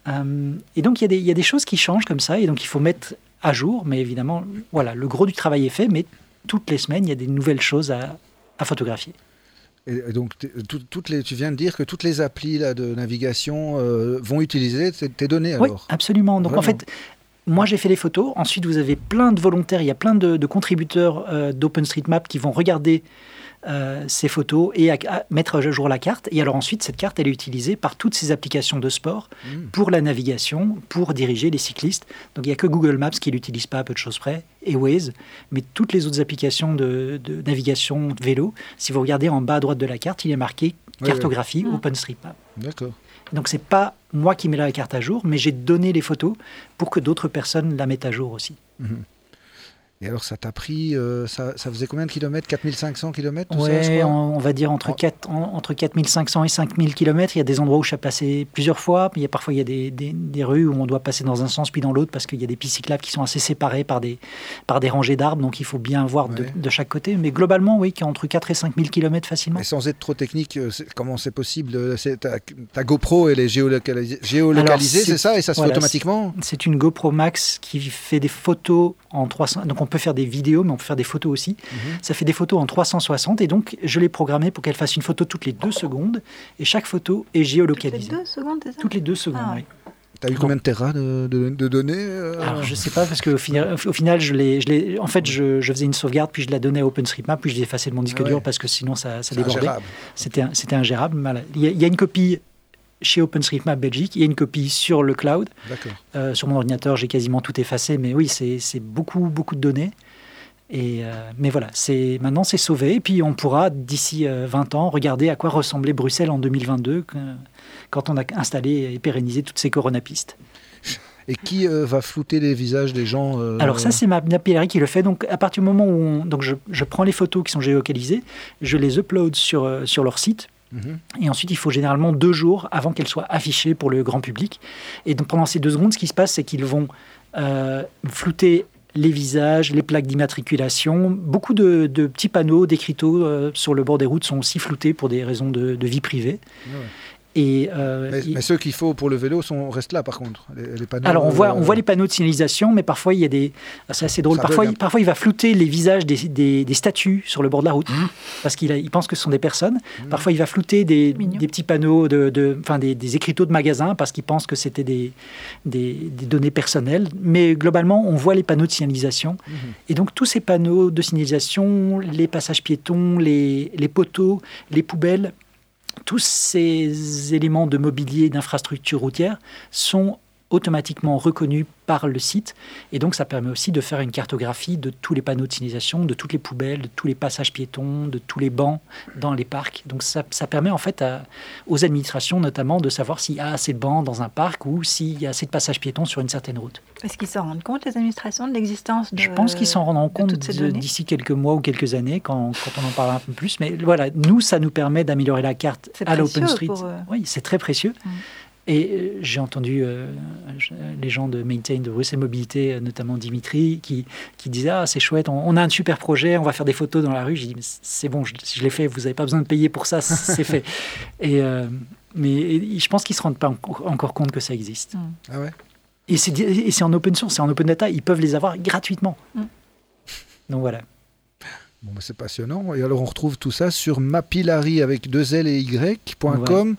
Euh, et donc il y, a des, il y a des choses qui changent comme ça, et donc il faut mettre à jour. Mais évidemment, voilà, le gros du travail est fait, mais toutes les semaines il y a des nouvelles choses à, à photographier. Et donc, tout- toutes les, tu viens de dire que toutes les applis là, de navigation euh, vont utiliser tes, données Oui, alors. absolument. Donc en fait, moi j'ai fait les photos. Ensuite, vous avez plein de volontaires. Il y a plein de, de contributeurs euh, d'OpenStreetMap qui vont regarder euh, ces photos et à, mettre à jour la carte. Et alors ensuite, cette carte, elle est utilisée par toutes ces applications de sport Mm. pour la navigation, pour diriger les cyclistes. Donc il n'y a que Google Maps qui l'utilise pas à peu de choses près, et Waze, mais toutes les autres applications de, de navigation de vélo, si vous regardez en bas à droite de la carte, il est marqué cartographie ouais. OpenStreetMap. D'accord. Donc c'est pas moi qui mets la carte à jour, mais j'ai donné les photos pour que d'autres personnes la mettent à jour aussi. Mhm. Et alors, ça t'a pris, euh, ça, ça faisait combien de kilomètres? 4500 kilomètres tout ça, Ouais, je crois? on, on va dire entre, En- 4, en- entre 4500 et 5000 km. Il y a des endroits où je suis passé plusieurs fois. Il y a, parfois, il y a des, des- des rues où on doit passer dans un sens puis dans l'autre parce qu'il y a des pistes cyclables qui sont assez séparées par des, par des rangées d'arbres. Donc il faut bien voir de, Ouais. de chaque côté. Mais globalement, oui, qu'il y a entre 4 et 5000 km facilement. Et sans être trop technique, euh, comment c'est possible euh, ta, ta GoPro, elle est géolocalisée, géolocalisée, c'est- c'est ça? Et ça se voilà, fait automatiquement? C'est une GoPro Max qui fait des photos en 300. Donc on peut faire des vidéos, mais on peut faire des photos aussi. Mhm. Ça fait des photos en 360 et donc je l'ai programmé pour qu'elle fasse une photo toutes les deux secondes et chaque photo est Toutes les géolocalisée. deux secondes, c'est ça? Toutes les deux secondes, Ah oui. T'as eu combien de terras de, de- de données euh, Alors je sais pas parce qu'au final, au final je l'ai, je l'ai- en fait je, je faisais une sauvegarde puis je la donnais à OpenStreetMap puis je l'ai effacé de mon disque ouais. dur parce que sinon ça, ça débordait. C'était, ingérable. Voilà. Il, y a, il y a une copie chez OpenStreetMap Belgique, il y a une copie sur le cloud. Euh, sur mon ordinateur, j'ai quasiment tout effacé, mais oui, c'est, beaucoup beaucoup de données. Et euh, mais voilà, c'est maintenant c'est sauvé et puis on pourra d'ici euh, 20 ans regarder à quoi ressemblait Bruxelles en 2022 que- quand on a installé et pérennisé toutes ces coronapistes. Et qui euh, va flouter les visages des gens euh, Alors ça, c'est ma Napillary qui le fait. Donc à partir du moment où on- donc je, je prends les photos qui sont géolocalisées, je les upload sur, euh, sur leur site. Et ensuite, il faut généralement deux jours avant qu'elles soient affichées pour le grand public. Et pendant ces deux secondes, ce qui se passe, c'est qu'ils vont euh, flouter les visages, les plaques d'immatriculation. Beaucoup de, petits panneaux, d'écriteaux euh, sur le bord des routes sont aussi floutés pour des raisons de, vie privée. Ouais. Et, euh, mais, mais ceux qu'il faut pour le vélo sont, restent là, par contre. Les, les panneaux, alors on voit, on euh, voit les panneaux de signalisation, mais parfois il y a des, c'est assez drôle. Ça Parfois, il, parfois il va flouter les visages des, des, des statues sur le bord de la route parce qu'il a- il pense que ce sont des personnes. Parfois il va flouter des, des petits panneaux de, de- enfin des, des écriteaux de magasins parce qu'il pense que c'était des, des, des données personnelles. Mais globalement, on voit les panneaux de signalisation Mhm. et donc tous ces panneaux de signalisation, les passages piétons, les, les poteaux, les poubelles, tous ces éléments de mobilier, d'infrastructure routière sont automatiquement reconnus par le site. Et donc, ça permet aussi de faire une cartographie de tous les panneaux de signalisation, de toutes les poubelles, de tous les passages piétons, de tous les bancs dans les parcs. Donc, ça, ça permet en fait à- aux administrations notamment de savoir s'il y a assez de bancs dans un parc ou s'il y a assez de passages piétons sur une certaine route. Est-ce qu'ils s'en rendent compte, les administrations, de l'existence de Je pense qu'ils s'en rendront compte d'ici quelques mois ou quelques années quand, quand on en parlera un peu plus. Mais voilà, nous, ça nous permet d'améliorer la carte à l'OpenStreet. pour eux. Oui, c'est très précieux. Mm. Et euh, j'ai entendu euh, les gens de Maintain de Bruxelles Mobilité, euh, notamment Dimitri, qui, qui disaient Ah, c'est chouette, on, on a un super projet, on va faire des photos dans la rue. J'ai dit Mais C'est bon, je, je l'ai fait, vous n'avez pas besoin de payer pour ça, c'est fait. Et, euh, mais et je pense qu'ils ne se rendent pas encore encore compte que ça existe. Ah ouais? Et c'est et c'est en open source, c'est en open data, ils peuvent les avoir gratuitement. Mm. Donc voilà. Bon, bah, c'est passionnant. Et alors, on retrouve tout ça sur mapillary avec deux L et Y.com. Ouais.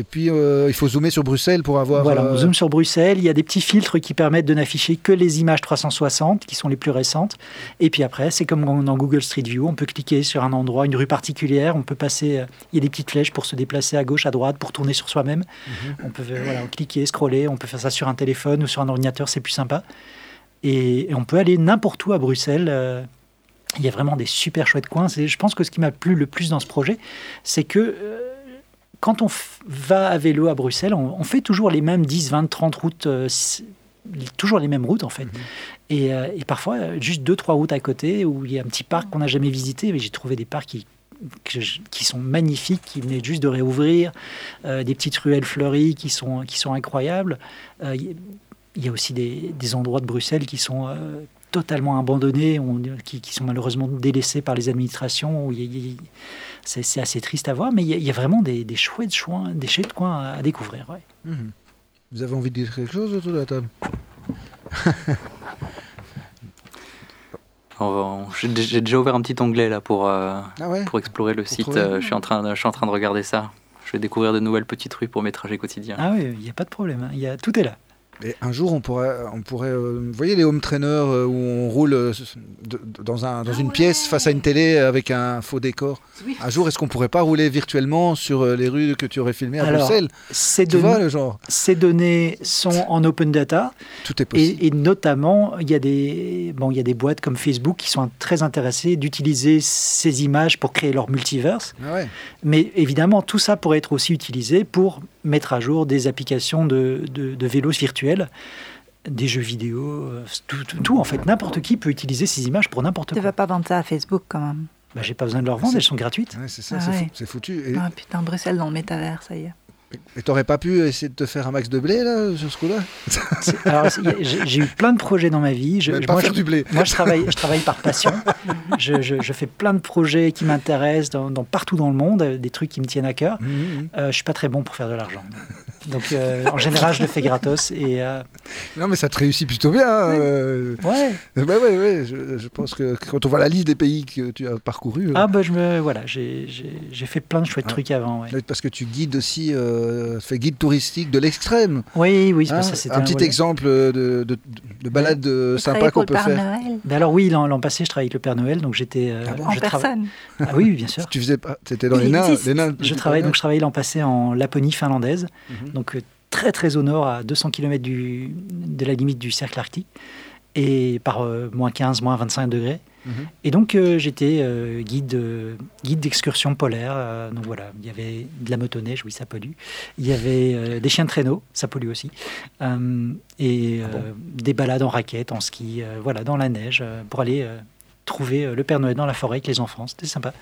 Et puis, euh, il faut zoomer sur Bruxelles pour avoir. Voilà, on euh, zoome sur Bruxelles. Il y a des petits filtres qui permettent de n'afficher que les images 360, qui sont les plus récentes. Et puis après, c'est comme dans Google Street View. On peut cliquer sur un endroit, une rue particulière. On peut passer. euh, Il y a des petites flèches pour se déplacer à gauche, à droite, pour tourner sur soi-même. Mhm. On peut voilà, cliquer, scroller. On peut faire ça sur un téléphone ou sur un ordinateur. C'est plus sympa. Et, et on peut aller n'importe où à Bruxelles. euh, il y a vraiment des super chouettes coins. Je pense que ce qui m'a plu le plus dans ce projet, c'est que euh, quand on va à vélo à Bruxelles, on, on fait toujours les mêmes 10, 20, 30 routes, euh, toujours les mêmes routes en fait. et, euh, et parfois, euh, juste deux, trois routes à côté où il y a un petit parc qu'on n'a jamais visité, mais j'ai trouvé des parcs qui, sont magnifiques, qui venaient juste de réouvrir, euh, des petites ruelles fleuries qui sont, qui sont incroyables. Il y- a aussi des, des endroits de Bruxelles qui sont totalement abandonnés, on- qui, qui sont malheureusement délaissés par les administrations. Où il y a- il y a- c'est assez triste à voir, mais il y a, il y a vraiment des, des chouettes coins, des chouettes coins à, à découvrir. ouais. mhm. Vous avez envie de dire quelque chose autour de la table? J'ai déjà ouvert un petit onglet là pour, euh, Ah ouais? pour explorer le site. Euh, je, suis en train de, je suis en train de regarder ça. Je vais découvrir de nouvelles petites rues pour mes trajets quotidiens. Ah oui, il n'y a pas de problème, hein. Il y a, tout est là. Et un jour, on pourrait, on pourrait euh, vous voyez les home trainers euh, où on roule euh, de- dans, un, dans Ah une ouais. pièce face à une télé avec un faux décor. Oui. Un jour, est-ce qu'on pourrait pas rouler virtuellement sur euh, les rues que tu aurais filmées à Alors, Bruxelles Ces, Tu don- vois le genre ces données sont en open data Tout est possible. et, et notamment il y, a des, bon, il y a des boîtes comme Facebook qui sont très intéressées d'utiliser ces images pour créer leur multiverse. Ah ouais. Mais évidemment, tout ça pourrait être aussi utilisé pour mettre à jour des applications de, de, de vélos virtuels, des jeux vidéo, euh, tout, tout- tout, en fait. N'importe qui peut utiliser ces images pour n'importe Tu quoi. vas pas vendre ça à Facebook quand même. Bah, J'ai pas besoin de leur vendre, elles sont gratuites. Ouais, c'est ça, Ah c'est ouais. foutu. Et Ah putain, Bruxelles dans le métavers, ça y est. et t'aurais pas pu essayer de te faire un max de blé là sur ce coup-là? J'ai eu plein de projets dans ma vie. Je, pas moi, faire je- du blé. Moi, je travaille, je travaille par passion. Je, je- je fais plein de projets qui m'intéressent dans, dans- partout dans le monde, euh, des trucs qui me tiennent à cœur. Mhm. Euh, je suis pas très bon pour faire de l'argent. Donc, euh, en général, je le fais gratos. Et euh, Non, mais ça te réussit plutôt bien. hein, euh, ouais. Ouais, ouais, ouais. Je, je pense que quand on voit la liste des pays que tu as parcouru, euh, Ah bah je me voilà, j'ai fait plein de chouettes Ah. trucs avant. Ouais. peut-être parce que tu guides aussi, euh, tu fais guide touristique de l'extrême. Oui, oui, c'est hein. ça. c'était un petit voilà. exemple de, de, de balade euh, Tu sympa qu'on peut le Père faire. Noël? Ben alors oui, l'an passé, je travaillais avec le Père Noël, donc j'étais. euh, Ah bon en je trava- personne. Ah oui, oui, bien sûr. Tu faisais pas, t'étais dans les nains, les nains. Je travaille donc je travaillais l'an passé en Laponie finlandaise, Mhm. Donc euh, très très au nord, à 200 km du, de la limite du cercle arctique, et par euh, moins 15, moins 25 degrés. Mhm. Et donc euh, j'étais euh, guide, euh, guide d'excursion polaire. donc voilà, il y avait de la motoneige, oui ça pollue. Il y avait des chiens de traîneau, ça pollue aussi. Et Ah bon des balades en raquette, en ski, voilà, dans la neige, pour aller trouver le Père Noël dans la forêt avec les enfants. C'était sympa.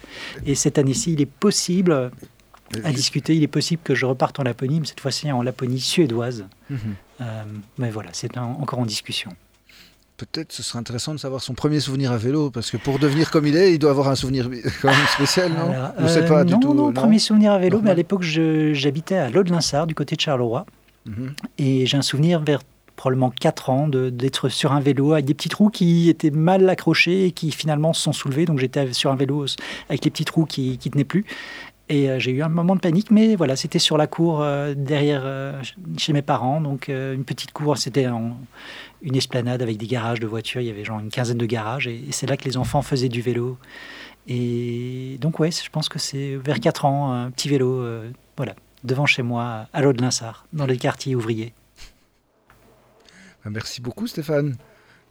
Et cette année-ci, il est possible à discuter, il est possible que je reparte en Laponie, mais cette fois-ci en Laponie suédoise. Mhm. Euh, mais voilà, c'est encore en discussion. Peut-être ce serait intéressant de savoir son premier souvenir à vélo, parce que pour devenir comme il est, il doit avoir un souvenir quand même spécial, non? Alors, euh, pas du non, tout. Non, premier souvenir à vélo, mais à l'époque, j'habitais à Lode-Linsard, du côté de Charleroi. Mhm. Et j'ai un souvenir vers probablement 4 ans d'être sur un vélo avec des petits trous qui étaient mal accrochés et qui finalement se sont soulevés. Donc j'étais sur un vélo avec les petits trous qui ne tenaient plus. Et euh, j'ai eu un moment de panique, mais voilà, c'était sur la cour euh, derrière euh, chez mes parents. Donc une petite cour, c'était une esplanade avec des garages de voitures. Il y avait genre une quinzaine de garages. Et, et c'est là que les enfants faisaient du vélo. Et donc ouais, je pense que c'est vers 4 ans, un petit vélo, euh, voilà, devant chez moi, à Lode-Linsard, dans les quartiers ouvriers. Ah, Merci beaucoup Stéphane.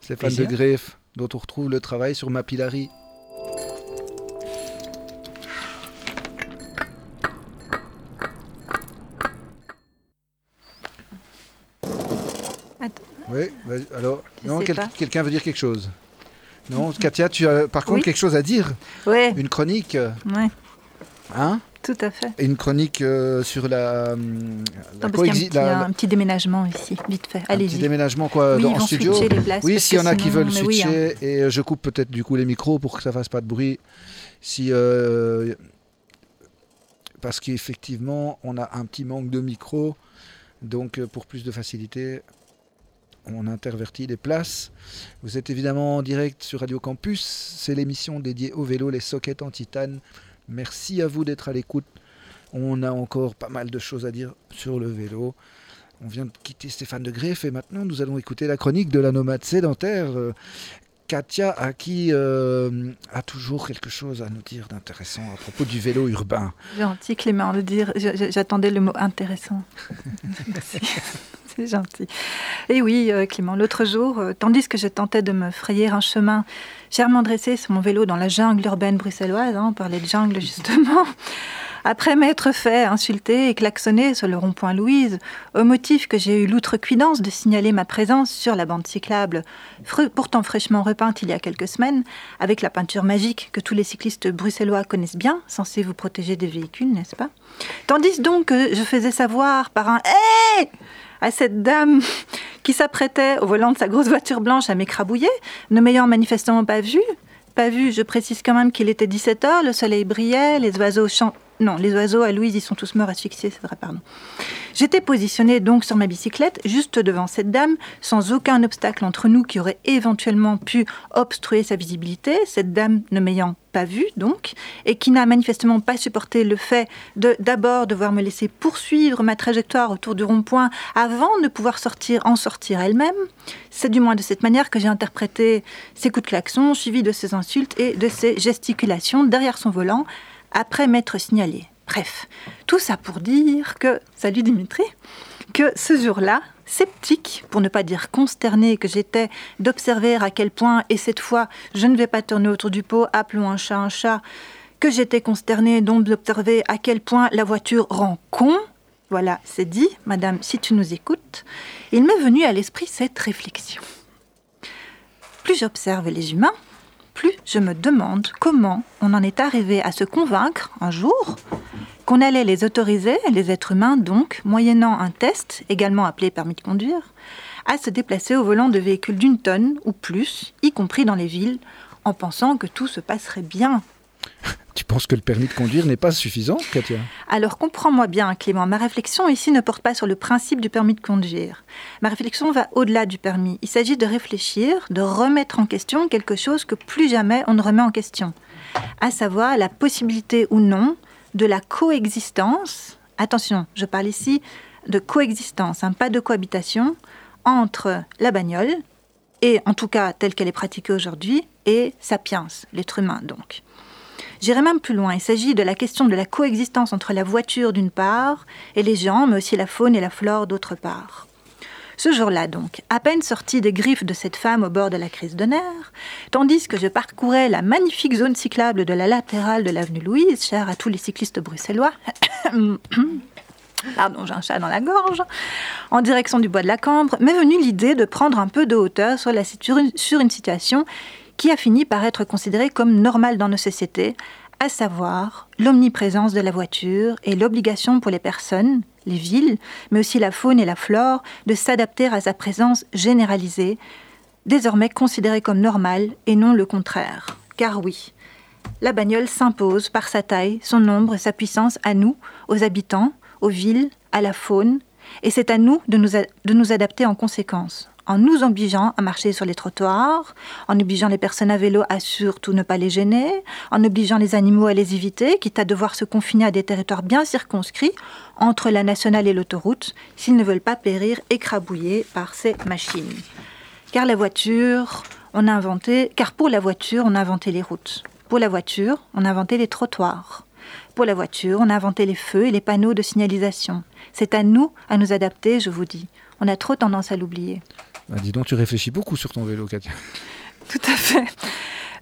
Stéphane Plaisir. de Greff, dont on retrouve le travail sur Mapillary. Oui, alors, Je non, sais quel- pas. quelqu'un veut dire quelque chose? Non, Katia, tu as par contre Oui. quelque chose à dire? Ouais, Une chronique, ouais, hein? Tout à fait. Une chronique euh, sur la, hum, la qu'il y a un petit, la- un petit déménagement ici, vite fait. un petit déménagement quoi, Oui, dans- en studio switcher les places. Oui, s'il y en a qui veulent oui, hein. switcher, et euh, je coupe peut-être du coup les micros pour que ça fasse pas de bruit. Si, euh, parce qu'effectivement, on a un petit manque de micros, donc euh, pour plus de facilité, on intervertit les places. Vous êtes évidemment en direct sur Radio Campus, c'est l'émission dédiée au vélo, les sockets en titane. Merci à vous d'être à l'écoute. On a encore pas mal de choses à dire sur le vélo. On vient de quitter Stéphane de Greff et maintenant nous allons écouter la chronique de la nomade sédentaire. euh, Katia, à qui euh, a toujours quelque chose à nous dire d'intéressant à propos du vélo urbain. Gentil Clément de dire, j'attendais le mot intéressant. Merci. C'est gentil. Et oui, euh, Clément, l'autre jour, euh, tandis que je tentais de me frayer un chemin chèrement dressé sur mon vélo dans la jungle urbaine bruxelloise, hein, on parlait de jungle justement, après m'être fait insulter et klaxonner sur le rond-point Louise, au motif que j'ai eu l'outrecuidance de signaler ma présence sur la bande cyclable, pourtant fraîchement repeinte il y a quelques semaines, avec la peinture magique que tous les cyclistes bruxellois connaissent bien, censée vous protéger des véhicules, n'est-ce pas? Tandis donc que je faisais savoir par un Hé à cette dame qui s'apprêtait au volant de sa grosse voiture blanche à m'écrabouiller, ne m'ayant manifestement pas vu. Pas vu, je précise quand même qu'il était 17h, le soleil brillait, les oiseaux chan- Non, les oiseaux à Louise, ils sont tous morts asphyxiés, c'est vrai, pardon. J'étais positionnée donc sur ma bicyclette, juste devant cette dame, sans aucun obstacle entre nous qui aurait éventuellement pu obstruer sa visibilité, cette dame ne m'ayant pas vue donc, et qui n'a manifestement pas supporté le fait de d'abord devoir me laisser poursuivre ma trajectoire autour du rond-point avant de pouvoir sortir, en sortir elle-même. C'est du moins de cette manière que j'ai interprété ses coups de klaxon, suivis de ses insultes et de ses gesticulations derrière son volant, après m'être signalé. Bref, tout ça pour dire que, salut Dimitri, que ce jour-là, sceptique, pour ne pas dire consterné que j'étais d'observer à quel point, et cette fois, je ne vais pas tourner autour du pot, appelons un chat un chat, que j'étais consterné donc d'observer à quel point la voiture rend con. Voilà, c'est dit, madame, si tu nous écoutes, il m'est venu à l'esprit cette réflexion. Plus j'observe les humains, plus je me demande comment on en est arrivé à se convaincre un jour qu'on allait les autoriser, les êtres humains donc, moyennant un test, également appelé permis de conduire, à se déplacer au volant de véhicules d'une tonne ou plus, y compris dans les villes, en pensant que tout se passerait bien tu penses que le permis de conduire n'est pas suffisant, Katia? Alors comprends-moi bien, Clément, ma réflexion ici ne porte pas sur le principe du permis de conduire. Ma réflexion va au-delà du permis. Il s'agit de réfléchir, de remettre en question quelque chose que plus jamais on ne remet en question, à savoir la possibilité ou non de la coexistence, attention, je parle ici de coexistence, hein, pas de cohabitation, entre la bagnole, et en tout cas telle qu'elle est pratiquée aujourd'hui, et sapiens, l'être humain donc. J'irai même plus loin. Il s'agit de la question de la coexistence entre la voiture d'une part et les gens, mais aussi la faune et la flore d'autre part. Ce jour-là, donc, à peine sorti des griffes de cette femme au bord de la crise de nerfs, tandis que je parcourais la magnifique zone cyclable de la latérale de l'avenue Louise, chère à tous les cyclistes bruxellois, pardon, j'ai un chat dans la gorge, en direction du bois de la Cambre, m'est venue l'idée de prendre un peu de hauteur sur, sur une situation qui a fini par être considéré comme normal dans nos sociétés, à savoir l'omniprésence de la voiture et l'obligation pour les personnes, les villes, mais aussi la faune et la flore, de s'adapter à sa présence généralisée, désormais considérée comme normale et non le contraire. Car oui, la bagnole s'impose par sa taille, son nombre sa puissance à nous, aux habitants, aux villes, à la faune, et c'est à nous de nous, de nous adapter en conséquence en nous obligeant à marcher sur les trottoirs, en obligeant les personnes à vélo à surtout ne pas les gêner, en obligeant les animaux à les éviter, quitte à devoir se confiner à des territoires bien circonscrits entre la nationale et l'autoroute, s'ils ne veulent pas périr écrabouillés par ces machines. Car la voiture, on a inventé, car pour la voiture, on a inventé les routes. Pour la voiture, on a inventé les trottoirs. Pour la voiture, on a inventé les feux et les panneaux de signalisation. C'est à nous à nous adapter, je vous dis. On a trop tendance à l'oublier. Bah, dis donc, tu réfléchis beaucoup sur ton vélo, Katia. Tout à fait.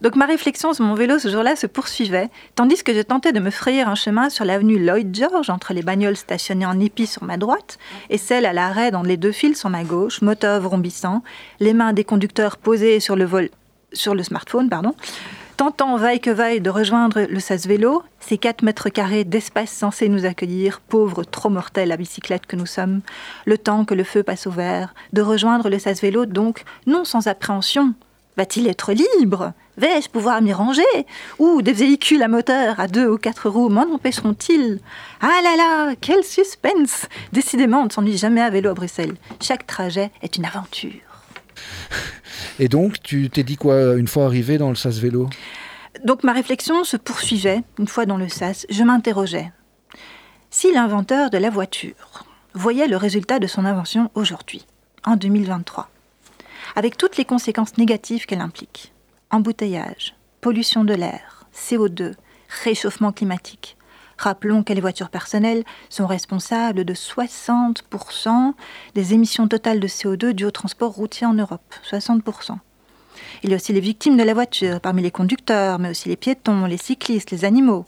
Donc ma réflexion sur mon vélo ce jour-là se poursuivait, tandis que je tentais de me frayer un chemin sur l'avenue Lloyd George entre les bagnoles stationnées en épi sur ma droite et celles à l'arrêt dans les deux fils sur ma gauche, moteur vrombissant, les mains des conducteurs posées sur le vol, sur le smartphone, pardon, tentant vaille que vaille de rejoindre le sas vélo, ces 4 mètres carrés d'espace censés nous accueillir, pauvres trop mortels à bicyclette que nous sommes, le temps que le feu passe au vert, de rejoindre le sas vélo donc non sans appréhension. Va-t-il être libre? Vais-je pouvoir m'y ranger? Ou des véhicules à moteur à deux ou quatre roues m'en empêcheront-ils? Ah là là, quel suspense Décidément, on ne s'ennuie jamais à vélo à Bruxelles. Chaque trajet est une aventure. Et donc, tu t'es dit quoi une fois arrivé dans le SAS vélo Donc ma réflexion se poursuivait une fois dans le SAS. Je m'interrogeais. Si l'inventeur de la voiture voyait le résultat de son invention aujourd'hui, en 2023, avec toutes les conséquences négatives qu'elle implique, embouteillage, pollution de l'air, CO2, réchauffement climatique, Rappelons que les voitures personnelles sont responsables de 60% des émissions totales de CO2 dues au transport routier en Europe. 60%. Il y a aussi les victimes de la voiture, parmi les conducteurs, mais aussi les piétons, les cyclistes, les animaux.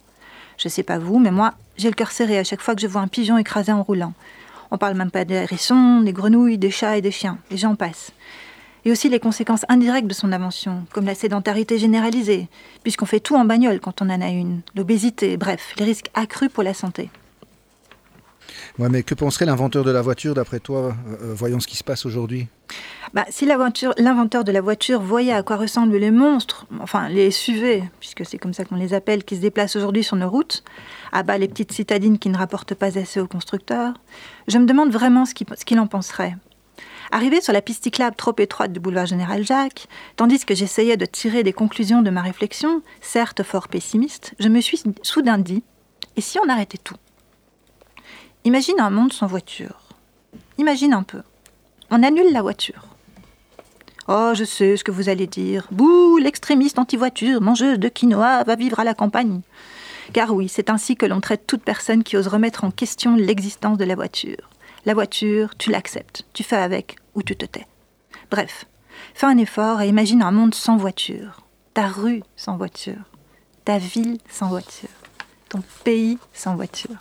Je ne sais pas vous, mais moi, j'ai le cœur serré à chaque fois que je vois un pigeon écrasé en roulant. On parle même pas des hérissons, des grenouilles, des chats et des chiens, et j'en passe et aussi les conséquences indirectes de son invention, comme la sédentarité généralisée, puisqu'on fait tout en bagnole quand on en a une, l'obésité, bref, les risques accrus pour la santé. Ouais, mais que penserait l'inventeur de la voiture, d'après toi, euh, voyons ce qui se passe aujourd'hui? Bah, Si l'inventeur de la voiture voyait à quoi ressemblent les monstres, enfin les SUV, puisque c'est comme ça qu'on les appelle, qui se déplacent aujourd'hui sur nos routes, à bas les petites citadines qui ne rapportent pas assez aux constructeurs, je me demande vraiment ce qu'il en penserait. Arrivé sur la piste cyclable trop étroite du boulevard Général Jacques, tandis que j'essayais de tirer des conclusions de ma réflexion, certes fort pessimiste, je me suis soudain dit et si on arrêtait tout? Imagine un monde sans voiture. Imagine un peu. On annule la voiture. Oh, je sais ce que vous allez dire. Bouh, l'extrémiste anti-voiture, mangeuse de quinoa, va vivre à la campagne. Car oui, c'est ainsi que l'on traite toute personne qui ose remettre en question l'existence de la voiture. La voiture, tu l'acceptes, tu fais avec ou tu te tais. Bref, fais un effort et imagine un monde sans voiture. Ta rue sans voiture. Ta ville sans voiture. Ton pays sans voiture.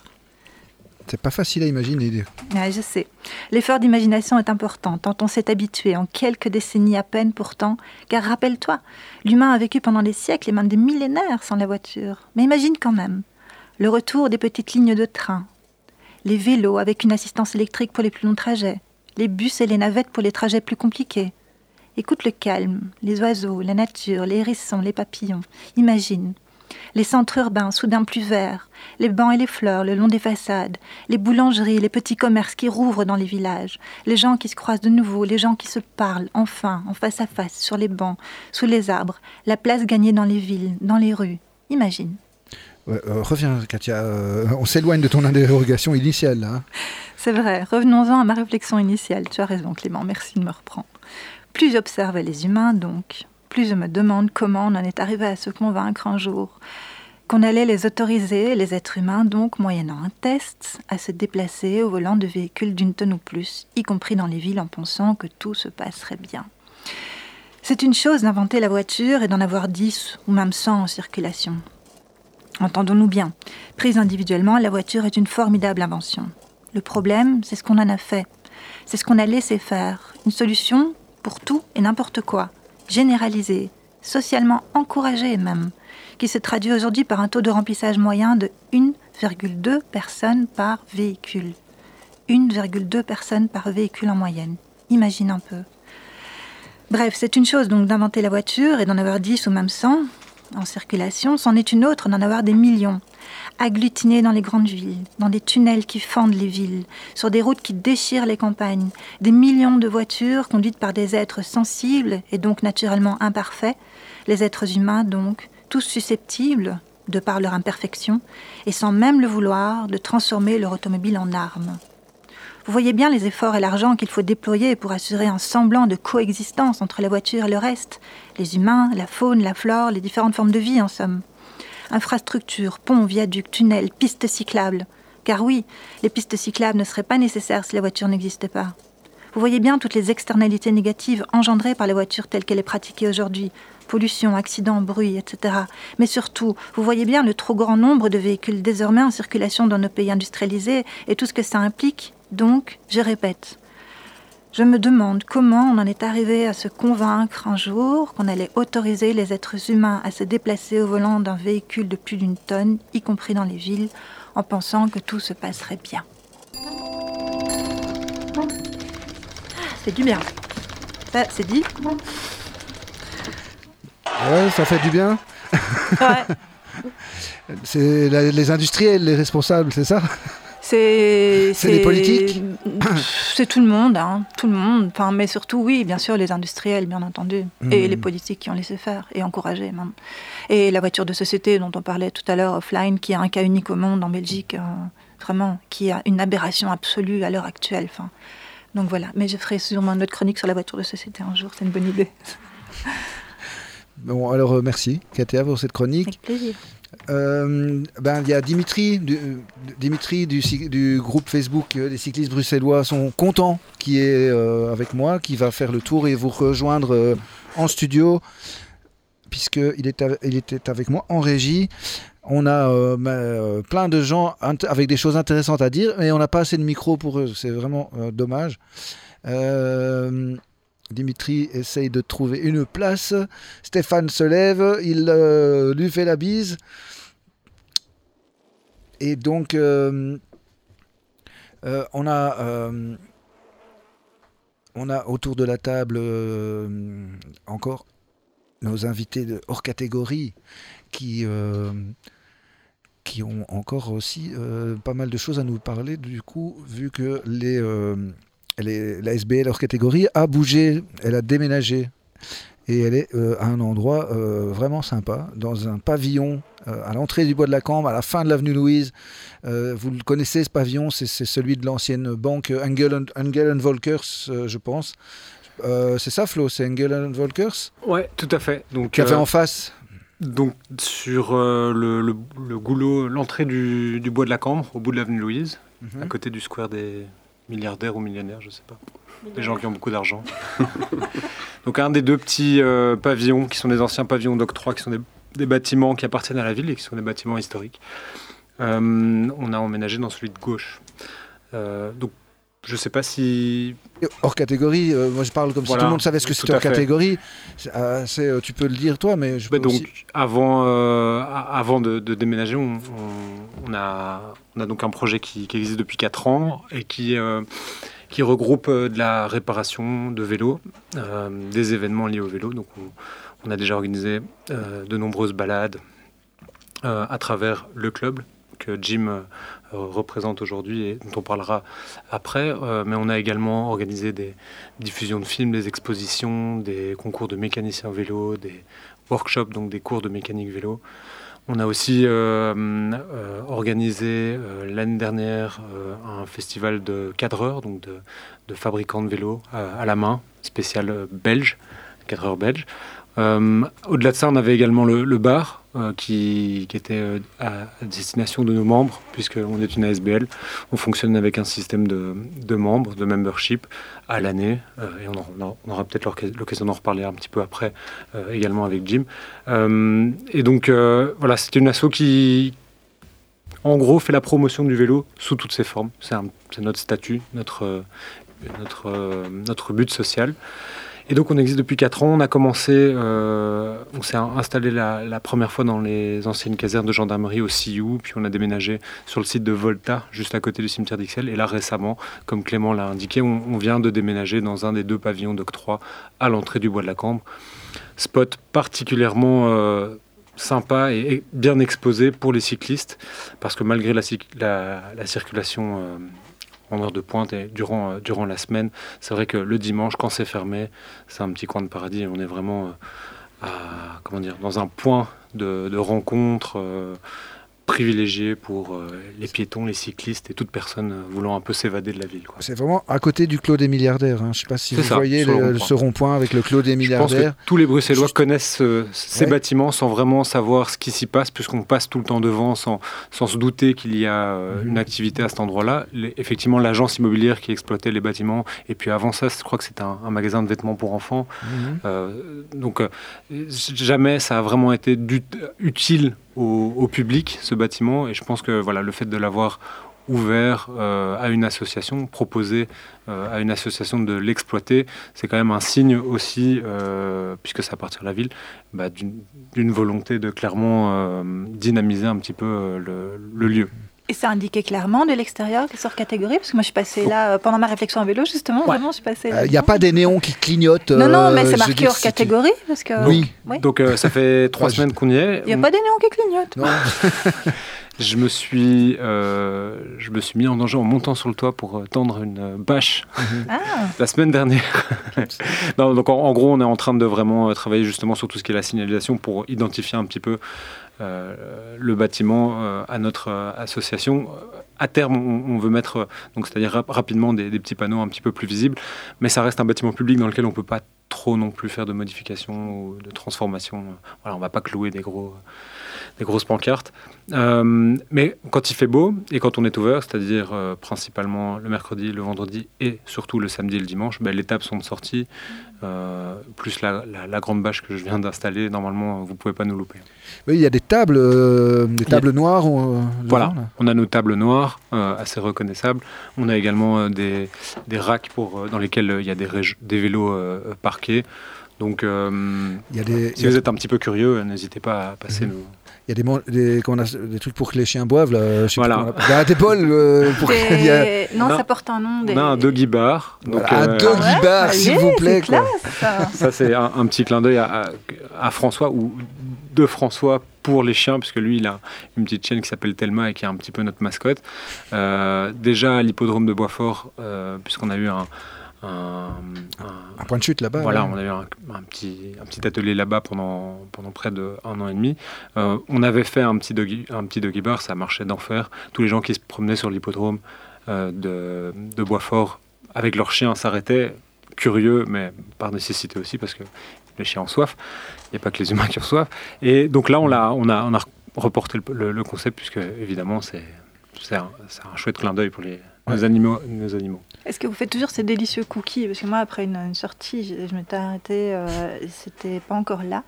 C'est pas facile à imaginer. je sais. L'effort d'imagination est important, tant on s'est habitué en quelques décennies à peine pourtant, car rappelle-toi, l'humain a vécu pendant des siècles et même des millénaires sans la voiture. Mais imagine quand même le retour des petites lignes de train, les vélos avec une assistance électrique pour les plus longs trajets, les bus et les navettes pour les trajets plus compliqués. Écoute le calme, les oiseaux, la nature, les hérissons, les papillons. Imagine. Les centres urbains soudain plus verts, les bancs et les fleurs le long des façades, les boulangeries, les petits commerces qui rouvrent dans les villages, les gens qui se croisent de nouveau, les gens qui se parlent, enfin, en face à face, sur les bancs, sous les arbres, la place gagnée dans les villes, dans les rues. Imagine. Euh, reviens, Katia. Euh, on s'éloigne de ton interrogation initiale. Hein. C'est vrai. Revenons-en à ma réflexion initiale. Tu as raison, Clément. Merci de me reprendre. Plus j'observe les humains, donc, plus je me demande comment on en est arrivé à se convaincre un jour qu'on allait les autoriser, les êtres humains, donc, moyennant un test, à se déplacer au volant de véhicules d'une tonne ou plus, y compris dans les villes, en pensant que tout se passerait bien. C'est une chose d'inventer la voiture et d'en avoir dix ou même cent en circulation. Entendons-nous bien, prise individuellement, la voiture est une formidable invention. Le problème, c'est ce qu'on en a fait. C'est ce qu'on a laissé faire. Une solution pour tout et n'importe quoi. Généralisée, socialement encouragée même, qui se traduit aujourd'hui par un taux de remplissage moyen de 1,2 personnes par véhicule. 1,2 personnes par véhicule en moyenne. Imagine un peu. Bref, c'est une chose donc d'inventer la voiture et d'en avoir 10 ou même 100, en circulation, c'en est une autre d'en avoir des millions, agglutinés dans les grandes villes, dans des tunnels qui fendent les villes, sur des routes qui déchirent les campagnes, des millions de voitures conduites par des êtres sensibles et donc naturellement imparfaits, les êtres humains donc, tous susceptibles, de par leur imperfection, et sans même le vouloir, de transformer leur automobile en arme. Vous voyez bien les efforts et l'argent qu'il faut déployer pour assurer un semblant de coexistence entre la voiture et le reste, les humains, la faune, la flore, les différentes formes de vie en somme. Infrastructures, ponts, viaducs, tunnels, pistes cyclables. Car oui, les pistes cyclables ne seraient pas nécessaires si la voiture n'existait pas. Vous voyez bien toutes les externalités négatives engendrées par la voiture telle qu'elle est pratiquée aujourd'hui. Pollution, accidents, bruit, etc. Mais surtout, vous voyez bien le trop grand nombre de véhicules désormais en circulation dans nos pays industrialisés et tout ce que ça implique donc, je répète, je me demande comment on en est arrivé à se convaincre un jour qu'on allait autoriser les êtres humains à se déplacer au volant d'un véhicule de plus d'une tonne, y compris dans les villes, en pensant que tout se passerait bien. C'est du bien. Ça, c'est dit Ouais, ça fait du bien. Ouais. c'est les industriels, les responsables, c'est ça? C'est les politiques C'est tout le monde, hein, tout le monde. Enfin, mais surtout, oui, bien sûr, les industriels, bien entendu, et hmm. les politiques qui ont laissé faire et encouragé même. Et la voiture de société dont on parlait tout à l'heure, offline, qui a un cas unique au monde en Belgique, euh, vraiment, qui a une aberration absolue à l'heure actuelle. Enfin, donc voilà. Mais je ferai sûrement une autre chronique sur la voiture de société un jour. C'est une bonne idée. Bon, alors euh, merci, Katia, pour cette chronique. Avec plaisir. Euh, ben, il y a Dimitri, du, groupe Facebook euh, cyclistes bruxellois sont contents qui est euh, avec moi, qui va faire le tour et vous rejoindre en studio, puisqu'il il était avec moi en régie. On a ben, plein de gens avec des choses intéressantes à dire, mais on n'a pas assez de micro pour eux. C'est vraiment dommage. Dimitri essaye de trouver une place. Stéphane se lève, il lui fait la bise. Et donc, euh, Euh, on a euh, on a autour de la table euh, encore nos invités de hors catégorie qui euh, qui ont encore aussi euh, pas mal de choses à nous parler. Du coup, vu que les, les- la SBL hors catégorie a bougé, elle a déménagé et elle est euh, à un endroit euh, vraiment sympa, dans un pavillon euh, à l'entrée du bois de la Cambre, à la fin de l'avenue Louise. Vous le connaissez ce pavillon, c'est celui de l'ancienne banque Engel, Engel Volkers, je pense. C'est ça, Flo C'est Engel Volkers Ouais, tout à fait. Donc, Qui avait en face? donc sur euh, le, le- le goulot, l'entrée du, du bois de la Cambre, au bout de l'avenue Louise, Mhm. à côté du square des milliardaires ou millionnaires, je sais pas. Des gens qui ont beaucoup d'argent. Donc un des deux petits euh, pavillons, qui sont des anciens pavillons d'octroi, qui sont des, des bâtiments qui appartiennent à la ville et qui sont des bâtiments historiques. Euh, on a emménagé dans celui de gauche. Euh, donc je sais pas si Hors catégorie, euh, moi je parle comme Voilà, si tout le monde savait ce que c'était hors fait. catégorie. Euh, euh, tu peux le dire toi, mais je peux donc, aussi- avant, avant de, de déménager, on, on- on a, on a donc un projet qui, qui existe depuis 4 ans et qui, qui regroupe de la réparation de vélos, des événements liés au vélo. Donc, on, a déjà organisé de nombreuses balades à travers le club que Jim représente aujourd'hui et dont on parlera après. Euh, mais on a également organisé des diffusions de films, des expositions, des concours de mécaniciens vélo, des workshops, donc des cours de mécanique vélo. On a aussi euh, euh, organisé euh, l'année dernière euh, un festival de cadreurs, donc de, fabricants de vélos euh, à la main, spécial euh, belge, cadreurs belges. Euh, Au-delà de ça, on avait également le, bar euh, qui, était euh, à destination de nos membres, puisqu'on est une ASBL. On fonctionne avec un système de, membres, de membership à l'année, et on, aura peut-être l'occa- l'occasion d'en reparler un petit peu après, également avec Jim. Et donc, voilà, c'est une asso qui, en gros, fait la promotion du vélo sous toutes ses formes. C'est notre statut, notre, notre, notre but social. Et donc on existe depuis 4 ans. On a commencé, euh, on s'est installé la, première fois dans les anciennes casernes de gendarmerie au Sioux, puis on a déménagé sur le site de Volta, juste à côté du cimetière d'Ixelles. Et là récemment, comme Clément l'a indiqué, on, vient de déménager dans un des deux pavillons d'octroi à l'entrée du bois de la Cambre. Spot particulièrement euh, sympa et, bien exposé pour les cyclistes, parce que malgré la circulation euh, en heure de pointe et durant, euh, durant la semaine, c'est vrai que le dimanche, quand c'est fermé, c'est un petit coin de paradis. On est vraiment euh, comment dire, dans un point de, de rencontre euh, privilégié pour euh, les piétons, les cyclistes et toute personne euh, voulant un peu s'évader de la ville. C'est vraiment à côté du Clos des milliardaires. hein. Je ne sais pas si vous ça, voyez le le- ce rond-point avec le Clos des Je pense que milliardaires. tous les Bruxellois connaissent euh, ces Ouais. bâtiments sans vraiment savoir ce qui s'y passe, puisqu'on passe tout le temps devant sans, sans se douter qu'il y a Mhm. une activité à cet endroit-là. Effectivement, l'agence immobilière qui exploitait les bâtiments, et puis avant ça, je crois que c'était un, un magasin de vêtements pour enfants. Mhm. Donc, jamais ça a vraiment été du- utile au, public, ce bâtiment, et je pense que voilà, le fait de l'avoir ouvert euh, à une association, proposé euh, à une association de l'exploiter, c'est quand même un signe aussi, euh, puisque ça appartient à la ville, bah, d'une volonté de clairement dynamiser un petit peu le lieu. Et c'est indiqué clairement de l'extérieur que c'est hors catégorie Parce que moi, je suis passée là euh, pendant ma réflexion en vélo, justement. Vraiment, je suis passée là. Il n'y Euh, a pas des néons qui clignotent. Non, non, mais euh, c'est marqué hors catégorie. Parce que... Oui. Oui. Donc euh, ça fait trois semaines qu'on y est. Il n'y a On- pas des néons qui clignotent. Non. Je me suis, euh, je me suis mis en danger en montant sur le toit pour euh, tendre une euh, bâche Ah, la semaine dernière. non, donc en, en gros, on est en train de vraiment euh, travailler justement sur tout ce qui est la signalisation pour identifier un petit peu euh, le bâtiment euh, à notre euh, association. À terme, on, veut mettre, euh, donc c'est-à-dire rap- rapidement des, petits panneaux un petit peu plus visibles, mais ça reste un bâtiment public dans lequel on peut pas trop non plus faire de modifications ou de transformations. Voilà, on va pas clouer des gros, des grosses pancartes. Euh, mais quand il fait beau et quand on est ouvert, c'est-à-dire euh, principalement le mercredi, le vendredi et surtout le samedi et le dimanche, ben, les tables sont de sortie, euh, plus la, la- la grande bâche que je viens d'installer. Normalement, vous pouvez pas nous louper. Il y a des tables, des a- tables noires. Voilà, on a nos tables noires, assez reconnaissables. On a également des, des racks pour, dans lesquels il y a des, des vélos parqués. Donc, euh, Il y a des, il si y a- vous êtes un petit peu curieux, n'hésitez pas à passer Mhm. nous. Il y a des, des, comment on a- des trucs pour que les chiens boivent. Là, je sais Voilà. Il y a des bols euh, pour a- Non, Non. ça porte un nom. Des... On a un doggy bar. Donc, Voilà, un euh, doggy Ouais, bar, s'il vous plaît. quoi. classe, ça. Ça, c'est un, un petit clin d'œil à, à- à François ou de François pour les chiens, puisque lui, il a une petite chienne qui s'appelle Thelma et qui est un petit peu notre mascotte. Euh, déjà à l'hippodrome de Boisfort, euh, puisqu'on a eu un, un- un- Un point de chute là-bas. voilà, ouais. on a eu un, un petit, atelier là-bas pendant, pendant près d'un an et demi. Euh, on avait fait un petit, doggy, un petit doggy bar, ça marchait d'enfer. Tous les gens qui se promenaient sur l'hippodrome euh, de, de Boisfort avec leurs chiens s'arrêtaient, curieux, mais par nécessité aussi, parce que les chiens ont soif. Il n'y a pas que les humains qui ont soif. Et donc là, on, a, on a reporté le, le- le concept, puisque évidemment, c'est, c'est, un, c'est un chouette clin d'œil pour les, nos, animaux, nos animaux. Est-ce que vous faites toujours ces délicieux cookies? Parce que moi, après une, une sortie, je, je m'étais arrêtée, euh, c'était pas encore là.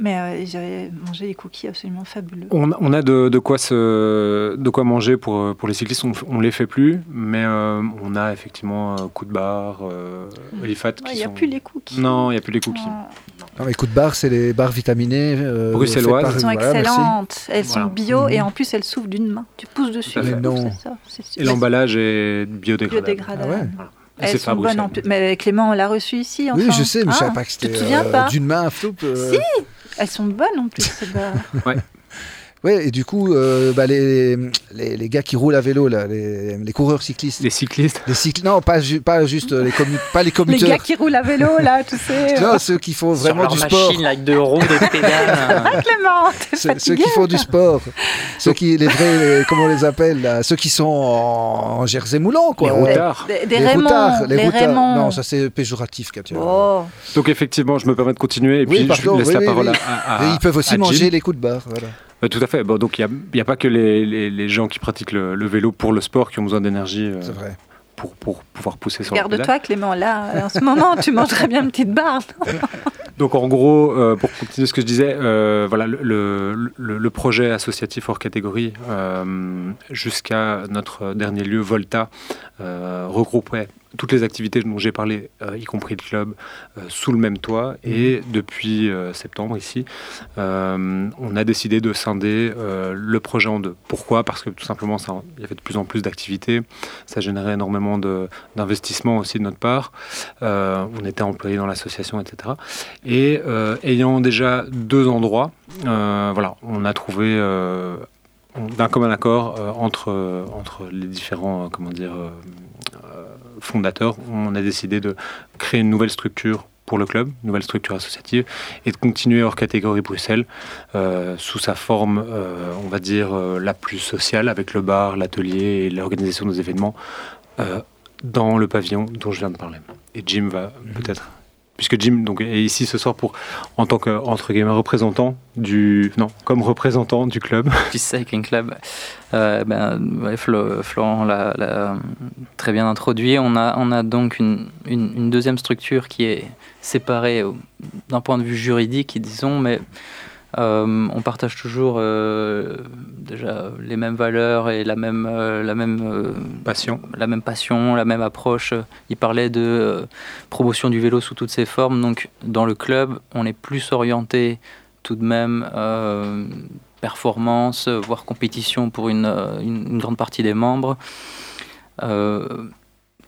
Mais euh, j'avais mangé des cookies absolument fabuleux. On, on a de, de quoi se, de quoi manger pour, pour les cyclistes. On, on les fait plus, mais euh, on a effectivement euh, coup de barre, euh, Olifat Il qui n'y a plus les cookies. Non, il n'y a plus les cookies. Ah, Non, mais coup de barre, c'est les barres vitaminés. euh, Bruxelloises. Elles sont voilà, excellentes. Elles sont Voilà. bio Mhm. et en plus, elles s'ouvrent d'une main. Tu pousses dessus. Mais non. c'est ça, c'est Et l'emballage est biodégradable. biodégradable. Ah ouais. Voilà. Et c'est Elles fait à sont bonnes en Bruxelles. plus. Mais Clément, on l'a reçu ici. Oui, je sais, mais je Ah, savais pas que Tu c'était te souviens euh, pas d'une main à floupe. euh, Si. Elles sont bonnes en plus. ces barres. Ouais, et du coup, euh, bah, les, les, les gars qui roulent à vélo, là, les, les coureurs cyclistes, Les cyclistes. les cyclistes, non, pas, ju- pas juste euh, les, commu- pas les gars qui roulent à vélo, là, tu sais. tu vois, ceux qui font Sur vraiment leur du sport, machine avec deux roues, des pédales. Clément, t'es ceux, qui font du sport, ceux qui, les vrais, les- comment on les appelle, là, ceux qui sont en, en jersey moulant, quoi. Les Euh, routards. Des, des les routards, les les routards. Non, ça c'est péjoratif, Katia. Oh. Donc effectivement, je me permets de continuer et Oui, puis pardon, je laisse oui, la oui, parole oui. à, à- ils peuvent aussi à Jim. manger les coups de barre, voilà. Euh, tout à fait. Bon, donc il n'y a, pas que les, les- les gens qui pratiquent le, le vélo pour le sport qui ont besoin d'énergie euh, C'est vrai. pour, pour pouvoir pousser sur la pédale. Garde-toi, Clément, là, en ce moment, tu mangerais bien une petite barre. Donc en gros, euh, pour continuer ce que je disais, euh, voilà, le, le- le- le projet associatif hors catégorie euh, jusqu'à notre dernier lieu, Volta, euh, regroupait toutes les activités dont j'ai parlé, euh, y compris le club, euh, sous le même toit. Et depuis euh, septembre ici, on a décidé de scinder le projet en deux. Pourquoi? Parce que tout simplement, ça- il y avait de plus en plus d'activités, ça générait énormément d'investissements aussi de notre part. On était employés dans l'association, etc. Et ayant déjà deux endroits, voilà, on a trouvé d'un commun accord euh, entre, euh, entre les différents euh, comment dire, fondateurs, on a décidé de créer une nouvelle structure pour le club, une nouvelle structure associative, et de continuer hors catégorie Bruxelles euh, sous sa forme, euh, on va dire, euh, la plus sociale, avec le bar, l'atelier et l'organisation des événements dans le pavillon dont je viens de parler. Et Jim va peut-être puisque Jim est ici ce soir pour, en tant que guillemets, représentant du, non, comme représentant du club. Peace Cycling Club. Euh, ben, ouais, Flo- Florent l'a l'a très bien introduit. On a, on a donc une, une- une deuxième structure qui est séparée au- d'un point de vue juridique, disons, mais euh, on partage toujours euh, déjà les mêmes valeurs et la même, euh, la même Passion. la même passion, la même approche. Il parlait de promotion du vélo sous toutes ses formes. Donc, dans le club, on est plus orienté tout de même performance, voire compétition pour une, une- une grande partie des membres.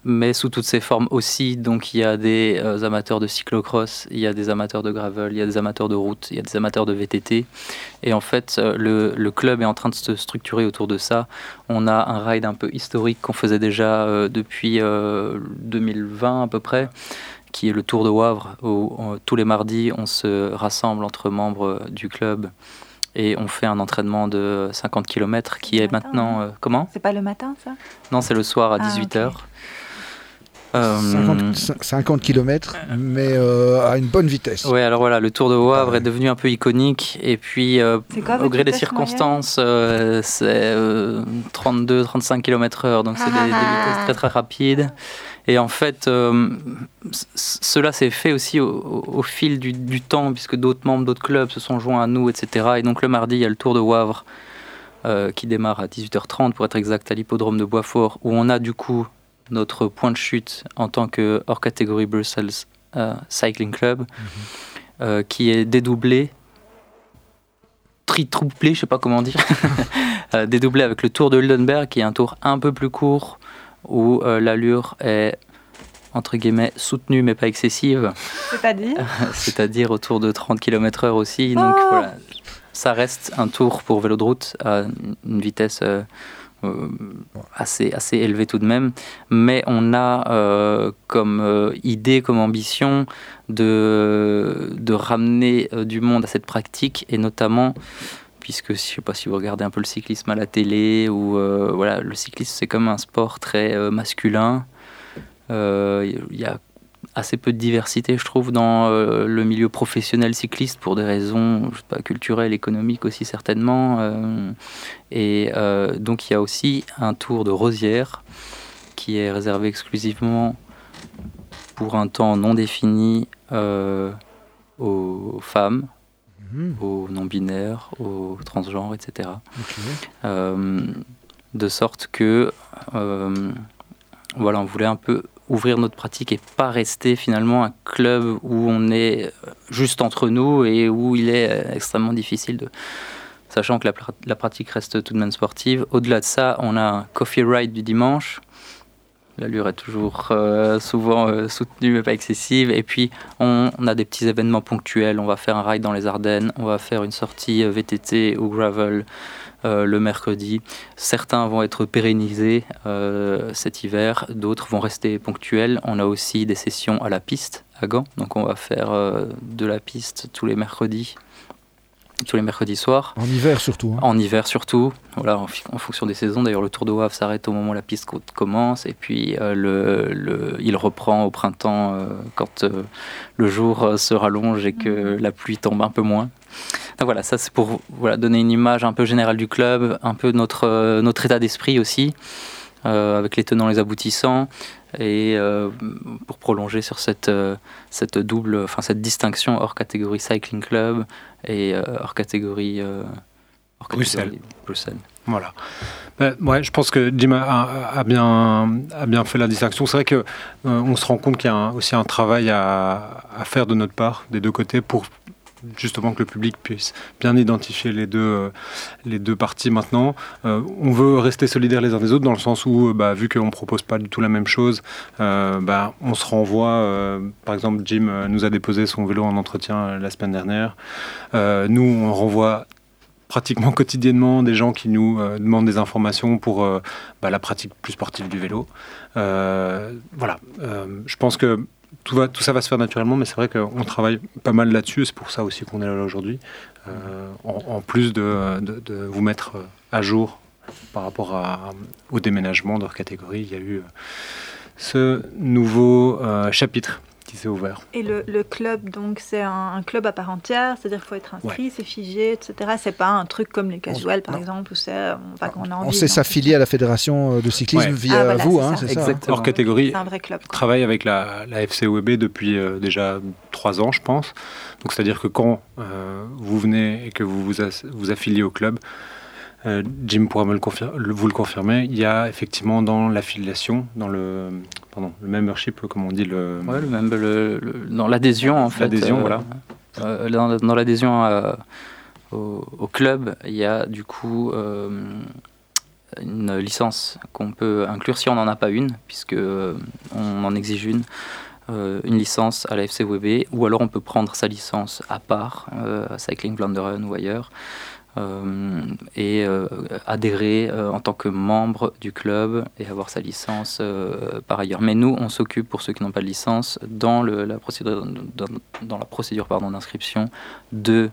Mais sous toutes ses formes aussi. Donc, il y a des euh, amateurs de cyclocross, il y a des amateurs de gravel, il y a des amateurs de route, il y a des amateurs de VTT. Et en fait, euh, le, le club est en train de se structurer autour de ça. On a un ride un peu historique qu'on faisait déjà euh, depuis euh, 2020 à peu près, qui est le Tour de Wavre, où tous les mardis, on se rassemble entre membres du club et on fait un entraînement de 50 km qui Le est matin, maintenant... euh, comment? C'est pas le matin, ça? Non, c'est le soir à Ah, 18h. ok. Euh, 50, cin- 50 km, mais euh, à une bonne vitesse. Ouais, alors voilà, le Tour de Wavre Ouais. est devenu un peu iconique. Et puis, euh, quoi au gré des circonstances, euh, c'est 32-35 km/h. Donc, c'est des, des vitesses très très rapides. Et en fait, euh, cela s'est fait aussi au, au- au fil du, du temps, puisque d'autres membres d'autres clubs se sont joints à nous, etc. Et donc, le mardi, il y a le Tour de Wavre euh, qui démarre à 18h30, pour être exact, à l'hippodrome de Boisfort, où on a du coup notre point de chute en tant que hors catégorie Brussels euh, Cycling Club, euh, qui est dédoublé tritrouplé, je sais pas comment dire, dédoublé avec le Tour de Hildenberg, qui est un tour un peu plus court, où l'allure est entre guillemets soutenue mais pas excessive. C'est-à-dire? C'est-à-dire autour de 30 km/h aussi. Donc oh voilà, ça reste un tour pour vélo de route à une vitesse euh, assez, assez élevé tout de même, mais on a euh, comme euh, idée, comme ambition de, de ramener du monde à cette pratique et notamment puisque je sais pas si vous regardez un peu le cyclisme à la télé ou voilà le cyclisme c'est comme un sport très masculin. Il y a assez peu de diversité, je trouve, dans euh, le milieu professionnel cycliste pour des raisons je sais pas, culturelles, économiques aussi certainement. Euh, et euh, donc il y a aussi un tour de Rosière qui est réservé exclusivement pour un temps non défini aux femmes, mhm. aux non-binaires, aux transgenres, etc. de sorte que voilà, on voulait un peu ouvrir notre pratique et pas rester finalement un club où on est juste entre nous et où il est euh, extrêmement difficile de sachant que la, pratique reste tout de même sportive. Au-delà de ça, on a un coffee ride du dimanche. L'allure est toujours euh, souvent euh, soutenue mais pas excessive. Et puis on, on, a des petits événements ponctuels. On va faire un ride dans les Ardennes, on va faire une sortie VTT ou gravel euh, le mercredi. Certains vont être pérennisés euh, cet hiver, d'autres vont rester ponctuels. On a aussi des sessions à la piste à Gand, donc on va faire euh, de la piste tous les mercredis tous les mercredis soirs. En hiver surtout. Hein. En hiver surtout, voilà, en, fonction des saisons. D'ailleurs, le Tour de Wavre s'arrête au moment où la piste commence, et puis le, il reprend au printemps quand le jour se rallonge et que la pluie tombe un peu moins. Donc voilà, ça c'est pour voilà, donner une image un peu générale du club, un peu notre, euh, notre état d'esprit aussi, euh, avec les tenants, les aboutissants, et euh, pour prolonger sur cette, cette double, enfin cette distinction hors catégorie Cycling Club et hors catégorie, hors Bruxelles. Bruxelles. Voilà. Ouais, je pense que Jim a, bien, a bien fait la distinction. C'est vrai qu'on on se rend compte qu'il y a aussi un travail à, à, faire de notre part, des deux côtés, pour justement que le public puisse bien identifier les deux, euh, les deux parties maintenant. Euh, on veut rester solidaires les uns des autres dans le sens où, euh, bah, vu qu'on ne propose pas du tout la même chose, bah, on se renvoie. par exemple, Jim nous a déposé son vélo en entretien la semaine dernière. nous, on renvoie pratiquement quotidiennement des gens qui nous demandent des informations pour bah, la pratique plus sportive du vélo. voilà, je pense que tout, ça va se faire naturellement, mais c'est vrai qu'on travaille pas mal là-dessus, c'est pour ça aussi qu'on est là aujourd'hui, euh, en, plus de, vous mettre à jour par rapport au déménagement de leur catégorie. Il y a eu ce nouveau euh, chapitre s'est ouvert. Et le, le club, donc, c'est un, club à part entière, c'est-à-dire qu'il faut être inscrit, c'est figé, etc. C'est pas un truc comme les casuals, par exemple, où c'est on, on, sait s'affilier à la fédération euh, de cyclisme via ah, vous, hein, c'est ça. Exactement. Hors catégorie. un vrai club. Travaille avec la, la FCOEB depuis euh, déjà trois ans, je pense. Donc, c'est-à-dire que quand euh, vous venez et que vous vous, vous affiliez au club, euh, Jim pourra me le vous le confirmer. Il y a effectivement dans l'affiliation, dans le, pardon, le membership, comme on dit le. Ouais, le, dans l'adhésion en fait. L'adhésion, euh, voilà. Euh, dans, l'adhésion au, club, il y a du coup une licence qu'on peut inclure si on n'en a pas une, puisque on en exige une. une licence à la FCWB, ou alors on peut prendre sa licence à part, à Cycling Vlaanderen ou ailleurs, euh, et euh, adhérer euh, en tant que membre du club et avoir sa licence par ailleurs. Mais nous, on s'occupe, pour ceux qui n'ont pas de licence, dans, le, la procédure, dans, la procédure d'inscription, de,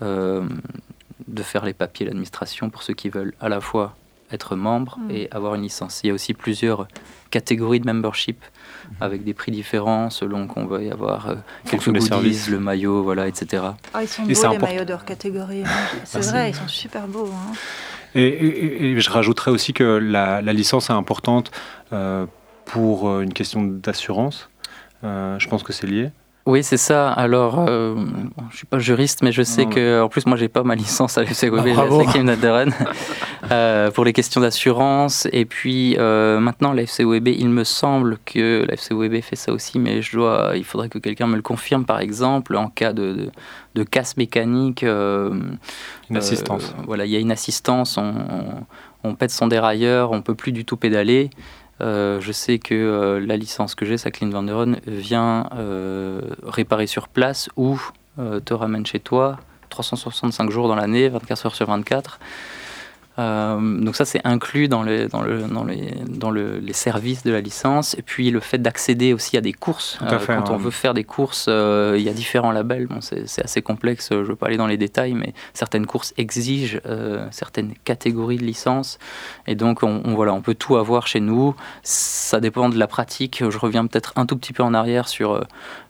de faire les papiers, l'administration, pour ceux qui veulent à la fois être membre mm. et avoir une licence. Il y a aussi plusieurs catégories de membership avec des prix différents selon qu'on veuille avoir euh, quelques goodies, le maillot, voilà, etc. Ah, ils sont beaux les maillots d'or catégorie. Hein. C'est vrai, ils sont super beaux. Hein. Et, je rajouterais aussi que la, licence est importante euh, pour euh, une question d'assurance. je pense que c'est lié. Oui, c'est ça. Alors, je je suis pas juriste, mais je sais que, en plus, moi, j'ai pas ma licence à l'FCWB, ah, Euh, pour les questions d'assurance. Et puis euh, maintenant, la FCOEB, il me semble que la FCOEB fait ça aussi, mais je dois, il faudrait que quelqu'un me le confirme, par exemple, en cas de, de, casse mécanique. une assistance. voilà, il y a une assistance, on, on, pète son dérailleur, on peut plus du tout pédaler. Je sais que la licence que j'ai, Saclin Vanderon, vient réparer sur place ou te ramène chez toi 365 jours dans l'année, 24 heures sur 24. Euh, donc ça, c'est inclus dans, le, dans, le, dans, les, dans le, les services de la licence. Et puis le fait d'accéder aussi à des courses. Euh, quand on veut faire des courses, euh, il y a différents labels. Bon, c'est assez complexe, je ne veux pas aller dans les détails, mais certaines courses exigent certaines catégories de licence. Et donc, on, voilà, on peut tout avoir chez nous. Ça dépend de la pratique. Je reviens peut-être un tout petit peu en arrière sur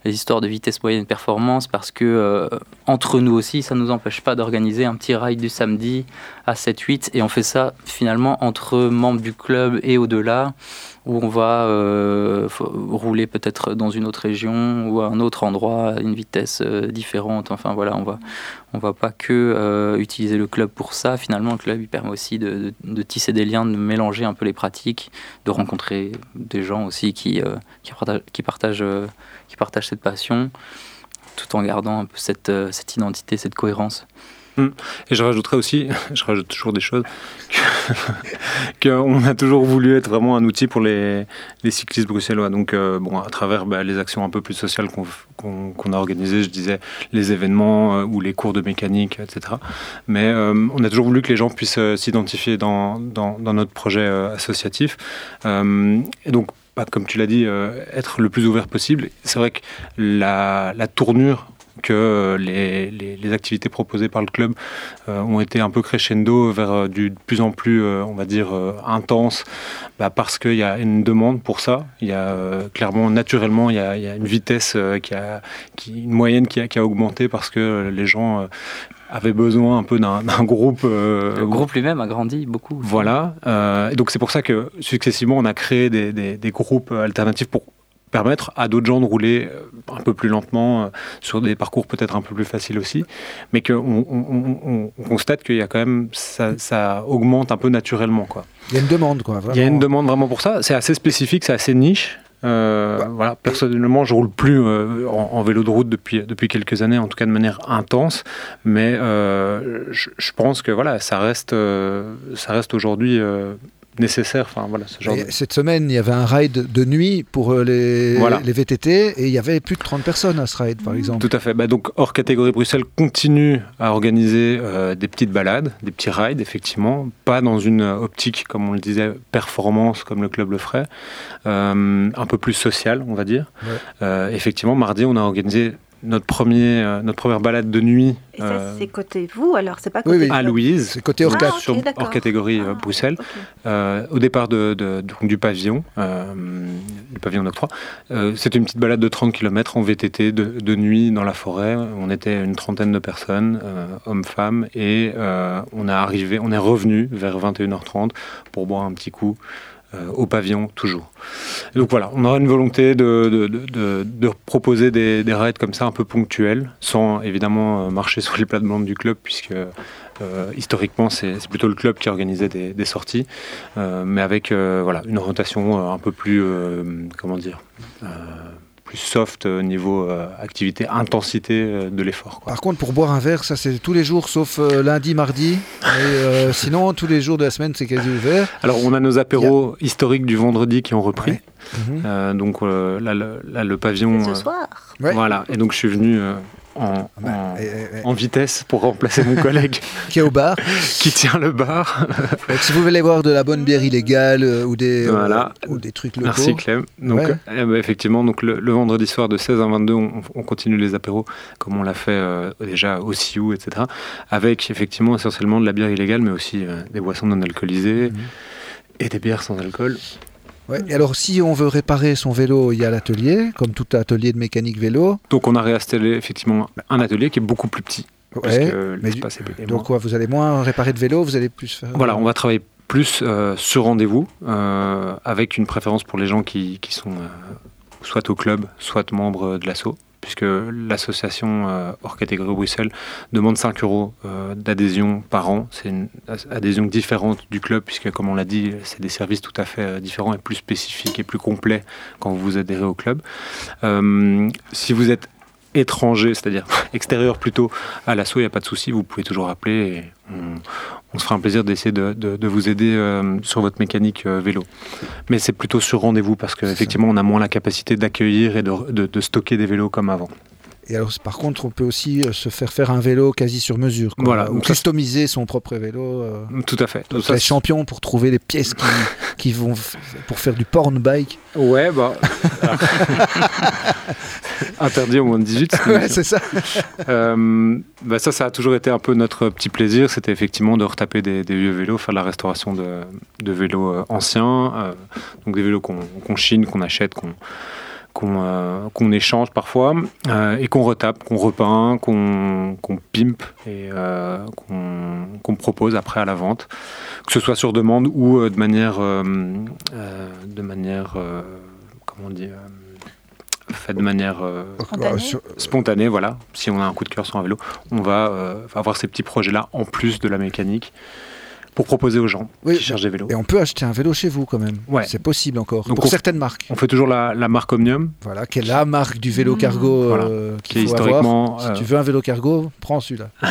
les histoires de vitesse moyenne performance parce que entre nous aussi, ça ne nous empêche pas d'organiser un petit ride du samedi à 7-8 et on fait ça finalement entre membres du club et au-delà où on va euh, rouler peut-être dans une autre région ou à un autre endroit à une vitesse euh, différente. Enfin voilà, on va, on va pas que utiliser le club pour ça. Finalement, le club il permet aussi de, tisser des liens, de mélanger un peu les pratiques, de rencontrer des gens aussi qui, partagent, qui partagent qui partagent cette passion, tout en gardant un peu cette, euh, cette identité, cette cohérence. Hmm. Et je rajouterais aussi, je rajoute toujours des choses, qu'on a toujours voulu être vraiment un outil pour les, cyclistes bruxellois. Donc, euh, bon, à travers bah, les actions un peu plus sociales qu'on a organisées, je disais les événements euh, ou les cours de mécanique, etc. Mais on a toujours voulu que les gens puissent s'identifier dans, notre projet associatif. et donc, comme tu l'as dit, euh, être le plus ouvert possible. C'est vrai que la, tournure que les, activités proposées par le club euh, ont été un peu crescendo vers euh, du de plus en plus, on va dire, intense, bah, parce qu'il y a une demande pour ça. Il y a clairement, naturellement, il y a, une vitesse qui a, qui, une moyenne qui a, qui a, augmenté parce que les gens avait besoin un peu d'un groupe. Euh, le groupe lui-même a grandi beaucoup. Voilà. Euh, et donc c'est pour ça que successivement on a créé des, des, groupes alternatifs pour permettre à d'autres gens de rouler euh, un peu plus lentement sur des parcours peut-être un peu plus faciles aussi, mais qu'on on, constate qu'il y a quand même ça, ça, augmente un peu naturellement quoi. Il y a une demande quoi. Il y a une demande vraiment pour ça. C'est assez spécifique, c'est assez niche. Euh, voilà, personnellement, je roule plus euh, en, vélo de route depuis, depuis quelques années, en tout cas de manière intense, mais euh, je, je, pense que voilà, ça reste, ça reste aujourd'hui nécessaire. Enfin, voilà, ce genre Cette semaine, il y avait un ride de nuit pour euh, les, les VTT et il y avait plus de 30 personnes à ce ride, par exemple. Tout à fait. Bah, donc, hors catégorie Bruxelles continue à organiser euh, des petites balades, des petits rides, effectivement, pas dans une optique, comme on le disait, performance, comme le club le ferait, euh, un peu plus social, on va dire. effectivement, mardi, on a organisé notre, premier, euh, notre première balade de nuit. Et ça, euh, c'est côté vous alors C'est pas côté oui, À Louise. C'est côté hors, ah, hors catégorie euh, ah, Bruxelles. au départ de, du pavillon, du pavillon d'octroi. C'était une petite balade de 30 km en VTT de, de, nuit dans la forêt. On était une trentaine de personnes, hommes, femmes, et on, a arrivé, on est revenu vers 21h30 pour boire un petit coup. Euh, au pavillon toujours. donc voilà, on aura une volonté de, proposer des, des, raids comme ça un peu ponctuels, sans évidemment euh, marcher sur les plates-bandes du club, puisque euh, historiquement c'est plutôt le club qui organisait des, des sorties, mais avec voilà, une orientation un peu plus, comment dire, soft euh, niveau euh, activité, intensité euh, de l'effort. Par contre, pour boire un verre, ça c'est tous les jours sauf lundi, mardi. Et, sinon, tous les jours de la semaine, c'est quasi ouvert. Alors, on a nos apéros historiques du vendredi qui ont repris. Mhm. donc là, le, pavillon. Ce soir. Voilà. Et donc, je suis venu en, en, vitesse pour remplacer mon collègue qui est au bar, qui tient le bar. si vous voulez boire de la bonne bière illégale euh, ou des euh, ou des trucs locaux. Merci Clem. Donc eh ben, effectivement, donc le, vendredi soir de 16 à 22, on, continue les apéros comme on l'a fait euh, déjà au Sioux, etc. Avec effectivement essentiellement de la bière illégale, mais aussi des boissons non alcoolisées. Mhm. Et des bières sans alcool. Et alors, si on veut réparer son vélo, il y a l'atelier, comme tout atelier de mécanique vélo. Donc, on a réinstallé effectivement un atelier qui est beaucoup plus petit. Ouais, donc, quoi, vous allez moins réparer de vélo, vous allez plus faire. Voilà, on va travailler plus euh, sur rendez-vous, euh, avec une préférence pour les gens qui, qui sont euh, soit au club, soit membres de l'assaut. Puisque l'association euh, hors catégorie Bruxelles demande 5 euros euh, d'adhésion par an. C'est une adhésion différente du club, puisque comme on l'a dit, c'est des services tout à fait différents et plus spécifiques et plus complets quand vous adhérez au club. si vous êtes étranger, c'est-à-dire extérieur plutôt à l'assaut, il n'y a pas de souci, vous pouvez toujours appeler et on, se fera un plaisir d'essayer de, vous aider euh, sur votre mécanique euh, vélo. Mais c'est plutôt sur rendez-vous parce qu'effectivement on a moins la capacité d'accueillir et de, stocker des vélos comme avant. Et alors, par contre, on peut aussi euh, se faire faire un vélo quasi sur mesure. Voilà. Ou customiser son propre vélo. Tout à fait. Donc, les champions pour trouver les pièces qui, qui, vont pour faire du porn bike. Ouais, bah. Interdit au moins de 18. c'est ça. Euh, bah ça, ça a toujours été un peu notre petit plaisir. C'était effectivement de retaper des, vieux vélos, faire la restauration de, vélos euh, anciens. Euh, donc des vélos qu'on chine, qu'on achète, qu'on qu'on échange parfois et qu'on retape, qu'on repeint, qu'on pimpe et qu'on propose après à la vente, que ce soit sur demande ou de manière, de manière comment on dit fait de manière euh, spontanée. voilà. Si on a un coup de cœur sur un vélo, on va euh, avoir ces petits projets-là en plus de la mécanique pour proposer aux gens qui cherchent des vélos. Et on peut acheter un vélo chez vous quand même. Ouais. C'est possible encore. pour certaines marques. On fait toujours la, marque Omnium. Voilà, qui est la marque du vélo mmh. cargo euh, qui est historiquement. Si tu veux un vélo cargo, prends celui-là.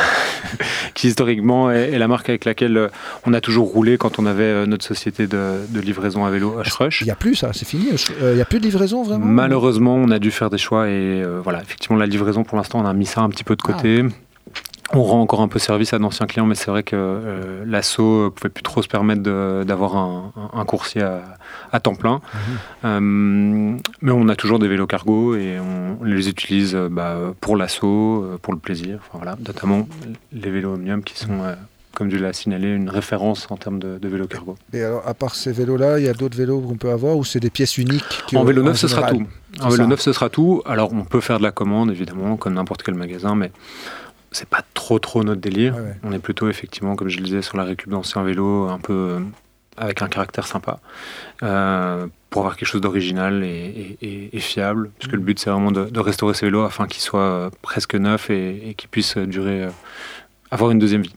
qui historiquement est, la marque avec laquelle euh, on a toujours roulé quand on avait euh, notre société de, livraison à vélo H-Rush. Il n'y a plus ça, c'est fini. Il n'y a plus de livraison vraiment? Malheureusement, on a dû faire des choix et voilà, effectivement, la livraison pour l'instant, on a mis ça un petit peu de côté. Ah. On rend encore un peu service à d'anciens clients, mais c'est vrai que euh, l'assaut ne pouvait plus trop se permettre d'avoir un, coursier à, temps plein. Mhm. Euh, mais on a toujours des vélos cargo et on, les utilise euh, bah, pour l'assaut, pour le plaisir. voilà, notamment les vélos Omnium qui sont, comme tu l'as signalé, une référence en termes de, vélos cargo. Et alors, à part ces vélos-là, il y a d'autres vélos qu'on peut avoir ou c'est des pièces uniques En vélo neuf, ce sera tout. En vélo neuf, ce sera tout. Alors, on peut faire de la commande, évidemment, comme n'importe quel magasin, mais c'est pas trop trop notre délire. On est plutôt effectivement, comme je le disais, sur la récup d'anciens vélos, un peu euh, avec un caractère sympa, euh, pour avoir quelque chose d'original et, fiable, puisque le but c'est vraiment de, restaurer ces vélos afin qu'ils soient euh, presque neufs et, et qu'ils puissent durer, avoir une deuxième vie.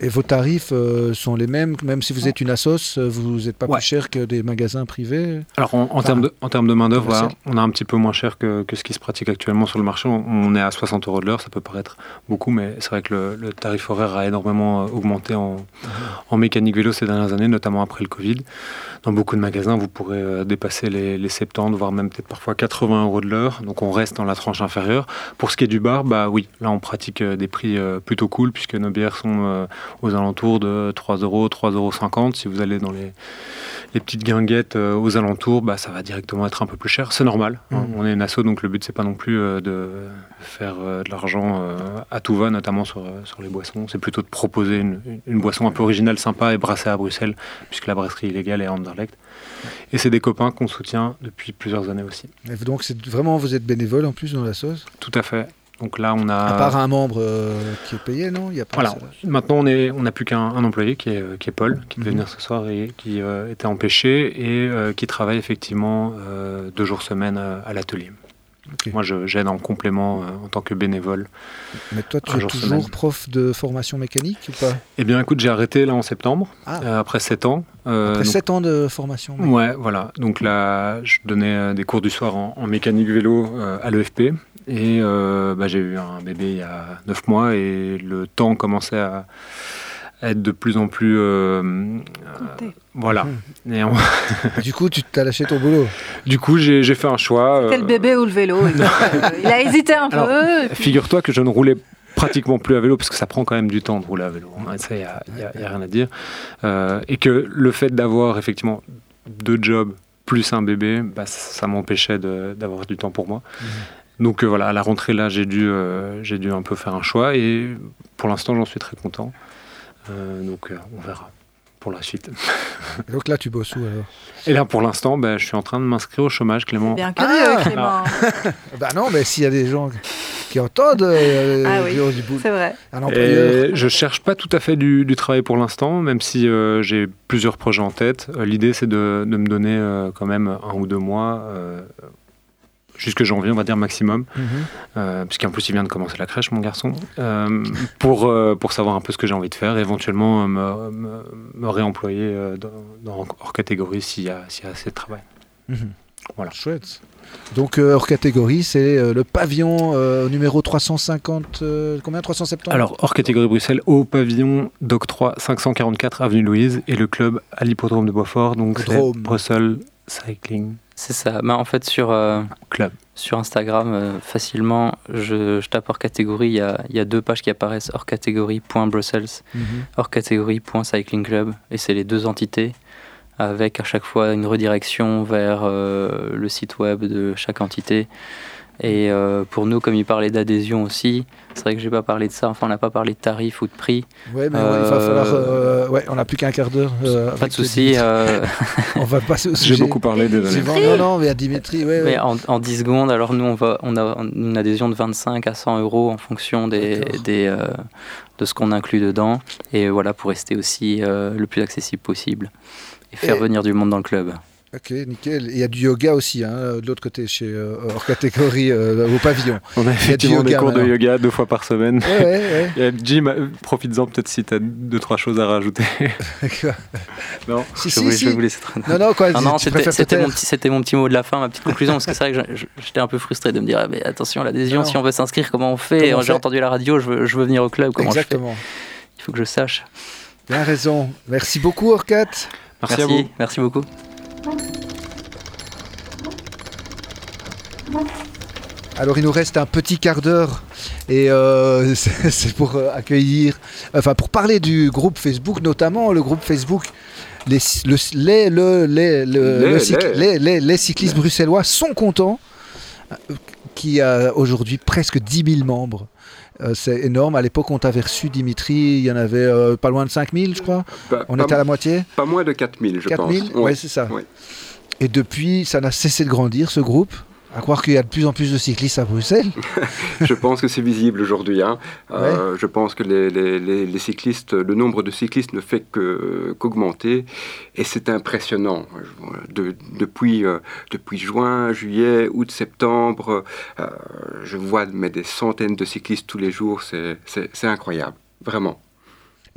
Et vos tarifs euh, sont les mêmes, même si vous êtes une assos, euh, vous n'êtes pas plus cher que des magasins privés Alors en, termes de, main-d'œuvre, on a un petit peu moins cher que, ce qui se pratique actuellement sur le marché. On, est à 60 euros de l'heure, ça peut paraître beaucoup, mais c'est vrai que le, tarif horaire a énormément euh, augmenté en, mhm. en, mécanique vélo ces dernières années, notamment après le Covid. Dans beaucoup de magasins, vous pourrez dépasser les, les 70, voire même peut-être parfois 80 euros de l'heure. Donc on reste dans la tranche inférieure. Pour ce qui est du bar, bah oui, là on pratique des prix plutôt cool puisque nos bières sont aux alentours de 3 euros, 3,50 euros. Si vous allez dans les, les petites guinguettes euh, aux alentours, bah, ça va directement être un peu plus cher. C'est normal. Hein. Mmh. On est une asso, donc le but, c'est pas non plus euh, de faire euh, de l'argent à tout va, notamment sur, sur les boissons. C'est plutôt de proposer une, une, boisson un peu originale, sympa et brassée à Bruxelles, puisque la brasserie illégale est à Et c'est des copains qu'on soutient depuis plusieurs années aussi. Et donc, vraiment, vous êtes bénévole en plus dans la sauce? Tout à fait. Donc là, on a. À part un membre euh, qui est payé, non? Il y a Voilà. Maintenant, on est, on n'a plus qu'un employé qui est, qui est Paul, qui devait mhm. venir ce soir et qui euh, était empêché et euh, qui travaille effectivement deux jours semaine à l'atelier. Moi, je j'aide en complément en tant que bénévole. Mais toi, tu es toujours prof de formation mécanique ou pas? Eh bien, écoute, j'ai arrêté là en septembre, ah. après 7 ans. après 7 ans de formation Ouais, voilà. Donc là, je donnais des cours du soir en, en mécanique vélo à l'EFP. Et euh, bah, j'ai eu un bébé il y a 9 mois et le temps commençait à être de plus en plus. Euh, euh voilà. Mmh. Et du coup, tu t'as lâché ton boulot Du coup, j'ai fait un choix. C'était le bébé ou le vélo Il a hésité un peu. Figure-toi que je ne roulais pratiquement plus à vélo parce que ça prend quand même du temps de rouler à vélo. Ça, il n'y a, rien à dire. Euh, et que le fait d'avoir effectivement deux jobs plus un bébé, bah, ça, m'empêchait d'avoir du temps pour moi. Mmh. Donc euh, voilà, à la rentrée là, j'ai dû, euh, j'ai dû un peu faire un choix et pour l'instant, j'en suis très content. Euh, donc on verra pour la suite. donc là, tu bosses où alors? Et là, pour l'instant, ben, je suis en train de m'inscrire au chômage, Clément. Bien curieux, ah Clément. bah non, mais s'il y a des gens qui entendent ah oui, c'est vrai. Un employeur. je cherche pas tout à fait du, travail pour l'instant, même si j'ai plusieurs projets en tête. L'idée, c'est de, de, me donner quand même un ou deux mois jusque janvier, on va dire maximum, Mhm. euh, puisqu'en plus il vient de commencer la crèche, mon garçon, euh, pour, euh, pour savoir un peu ce que j'ai envie de faire, et éventuellement euh, me, me, me réemployer dans, dans- hors catégorie s'il y, a- y a assez de travail. Mhm. Voilà. Chouette. Donc hors catégorie, c'est le pavillon euh, numéro 350, euh, combien? 370 Alors, hors catégorie Bruxelles, au pavillon d'octroi 544 avenue Louise, et le club à l'hippodrome de Beaufort, donc c'est. Brussels Cycling C'est ça. Bah, en fait, sur, euh, Club. sur Instagram, euh, facilement, je, je tape hors catégorie. Il y a, il y a deux pages qui apparaissent hors catégorie.brussels, Mhm. hors catégorie.cycling club. Et c'est les deux entités avec à chaque fois une redirection vers euh, le site web de chaque entité. Et euh, pour nous, comme il parlait d'adhésion aussi, c'est vrai que j'ai pas parlé de ça. Enfin, on n'a pas parlé de tarif ou de prix. Ouais, mais ouais, il va Euh, falloir. euh, ouais, on n'a plus qu'un quart d'heure. euh, Pas de souci. euh, On va passer au J'ai beaucoup parlé, désolé. Non, non, mais à Dimitri, ouais, ouais. Mais en, en 10 secondes, alors nous, on, va, on a une adhésion de 25 à 100 euros en fonction des, des, euh, de ce qu'on inclut dedans. Et voilà, pour rester aussi euh, le plus accessible possible. Et faire Et- venir du monde dans le club. Ok, nickel. Et Il y a du yoga aussi, hein, de l'autre côté, chez euh, hors catégorie euh, au pavillon. On a effectivement des cours de yoga deux fois par semaine. Ouais, ouais, Et Jim, euh, profites-en peut-être si tu as deux, trois choses à rajouter. non si, je, si, vais, si. je vais vous laisser traîner. Non, non, quoi. Non, non, c'était mon, petit- c'était mon petit mot de la fin, ma petite conclusion, parce que c'est vrai que j'étais un peu frustré de me dire, ah, mais attention, l'adhésion, Non. si on veut s'inscrire, comment on fait J'ai fait entendu la radio, je veux, je veux venir au club, comment Exactement. je fais Il faut que je sache. Bien raison. Merci beaucoup, Orcat. Merci, à vous. merci beaucoup. Alors, il nous reste un petit quart d'heure. Et euh, c'est pour euh, accueillir, enfin pour parler du groupe Facebook, notamment le groupe Facebook. Les, le, les, le- les, le- Les, le cycl- les. les- les- les cyclistes bruxellois sont contents, euh, qui a aujourd'hui presque 10 000 membres. Euh, c'est énorme. À l'époque, on t'avait reçu, Dimitri, il y en avait euh, pas loin de 5 000, je crois. On était à la moitié. pas moins de 4000, je 4 000 pense. Ouais, Ouais. c'est ça. Ouais. Et depuis, ça n'a cessé de grandir, ce groupe. À croire qu'il y a de plus en plus de cyclistes à Bruxelles. Je pense que c'est visible aujourd'hui. hein. Euh, Je pense que les, les- les- les cyclistes, le nombre de cyclistes ne fait qu'augmenter et c'est impressionnant. De- depuis, euh, depuis juin, juillet, août, septembre, euh, je vois mais des centaines de cyclistes tous les jours. C'est incroyable, vraiment.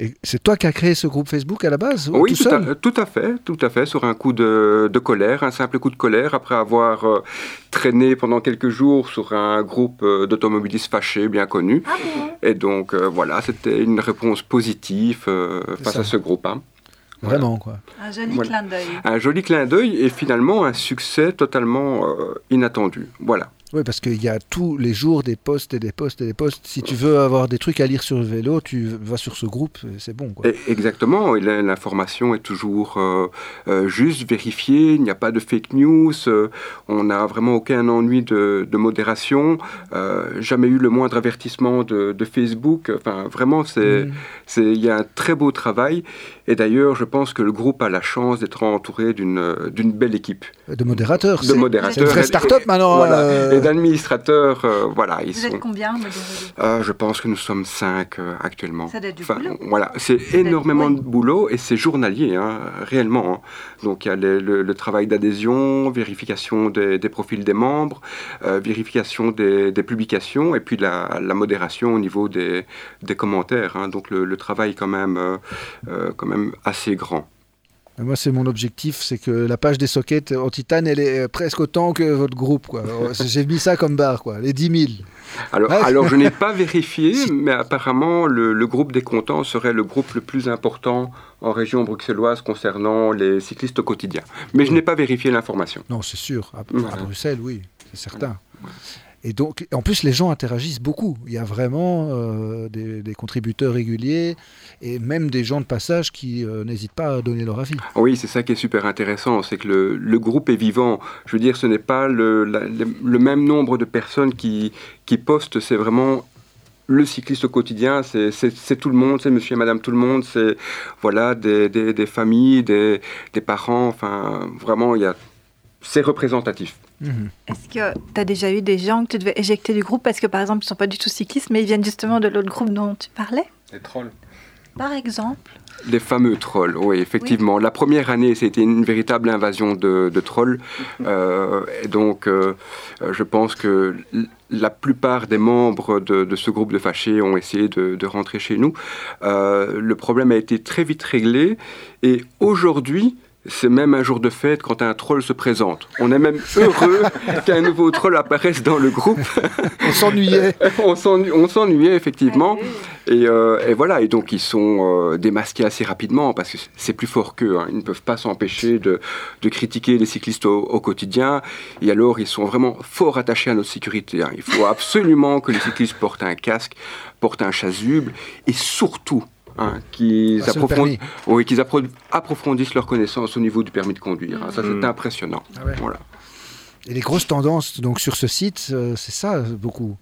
Et c'est toi qui as créé ce groupe Facebook à la base ou Oui, tout tout, seul à, tout à fait, tout à fait, sur un coup de, de colère, un simple coup de colère, après avoir euh, traîné pendant quelques jours sur un groupe euh, d'automobilistes fâchés bien connus. Et donc, euh, voilà, c'était une réponse positive euh, face ça. à ce groupe. hein. Voilà. Vraiment, quoi. Un joli Voilà. clin d'œil. Un joli clin d'œil et finalement un succès totalement euh, inattendu. Voilà. Oui, parce qu'il y a tous les jours des posts et des posts et des posts. Si tu veux avoir des trucs à lire sur le vélo, tu vas sur ce groupe, c'est bon, quoi. Exactement, l'information est toujours euh, euh, juste, vérifiée, il n'y a pas de fake news, euh, on n'a vraiment aucun ennui de, de modération, euh, jamais eu le moindre avertissement de, de Facebook, enfin vraiment, Mm. c'est- il y a un très beau travail, et d'ailleurs je pense que le groupe a la chance d'être entouré d'une, euh, d'une belle équipe De modérateurs. de c'est- modérateurs. C'est une start-up maintenant. voilà, euh, et d'administrateurs, euh, voilà, ils Vous sont... êtes combien, Euh, je pense que nous sommes cinq euh, actuellement. Ça doit être du Enfin, boulot. Voilà, c'est énormément de boulot et c'est journalier, hein, réellement. hein. Donc il y a le, travail d'adhésion, vérification des, profils des membres, euh, vérification des, publications et puis la, modération au niveau des, commentaires. hein. Donc le, travail quand euh, euh, quand même assez grand. Moi, c'est mon objectif, c'est que la page des sockets en titane, elle est euh, presque autant que votre groupe, quoi. J'ai mis ça comme barre, quoi. Les 10 000. Alors, Ouais. alors je n'ai pas vérifié, Si. mais apparemment le, le groupe des contents serait le groupe le plus important en région bruxelloise concernant les cyclistes au quotidien. Mais je n'ai pas vérifié l'information. Non, c'est sûr. À, à Voilà. Bruxelles, oui, c'est certain. Et donc, en plus, les gens interagissent beaucoup. Il y a vraiment euh, des, contributeurs réguliers et même des gens de passage qui euh, n'hésitent pas à donner leur avis. Oui, c'est ça qui est super intéressant, c'est que le, le groupe est vivant. Je veux dire, ce n'est pas le, le- même nombre de personnes qui, qui postent, c'est vraiment le cycliste au quotidien, c'est tout le monde, c'est monsieur et madame tout le monde, c'est voilà, des, des- des familles, des, des parents, enfin, vraiment. C'est représentatif. Mhm. Est-ce que tu as déjà eu des gens que tu devais éjecter du groupe parce que, par exemple, ils ne sont pas du tout cyclistes, mais ils viennent justement de l'autre groupe dont tu parlais? Les trolls. Par exemple les fameux trolls, oui, effectivement. La première année, c'était une véritable invasion de, trolls. Euh, et donc, euh, euh, je pense que la plupart des membres de, ce groupe de fâchés ont essayé de, de rentrer chez nous. le problème a été très vite réglé. Et aujourd'hui, c'est même un jour de fête quand un troll se présente. On est même heureux qu'un nouveau troll apparaisse dans le groupe. on s'ennuyait. on s'ennuyait effectivement. Euh, et, voilà, et donc ils sont euh, démasqués assez rapidement parce que c'est plus fort qu'eux. Hein. Ils ne peuvent pas s'empêcher de, critiquer les cyclistes au, quotidien. Et alors ils sont vraiment fort attachés à notre sécurité. Hein. Il faut absolument que les cyclistes portent un casque, portent un chasuble et surtout Hein, qu'ils approfondissent leurs connaissances au niveau du permis de conduire. Hein. Ça, c'est mm. impressionnant. Ah voilà. Et les grosses tendances donc sur ce site, euh, c'est ça beaucoup.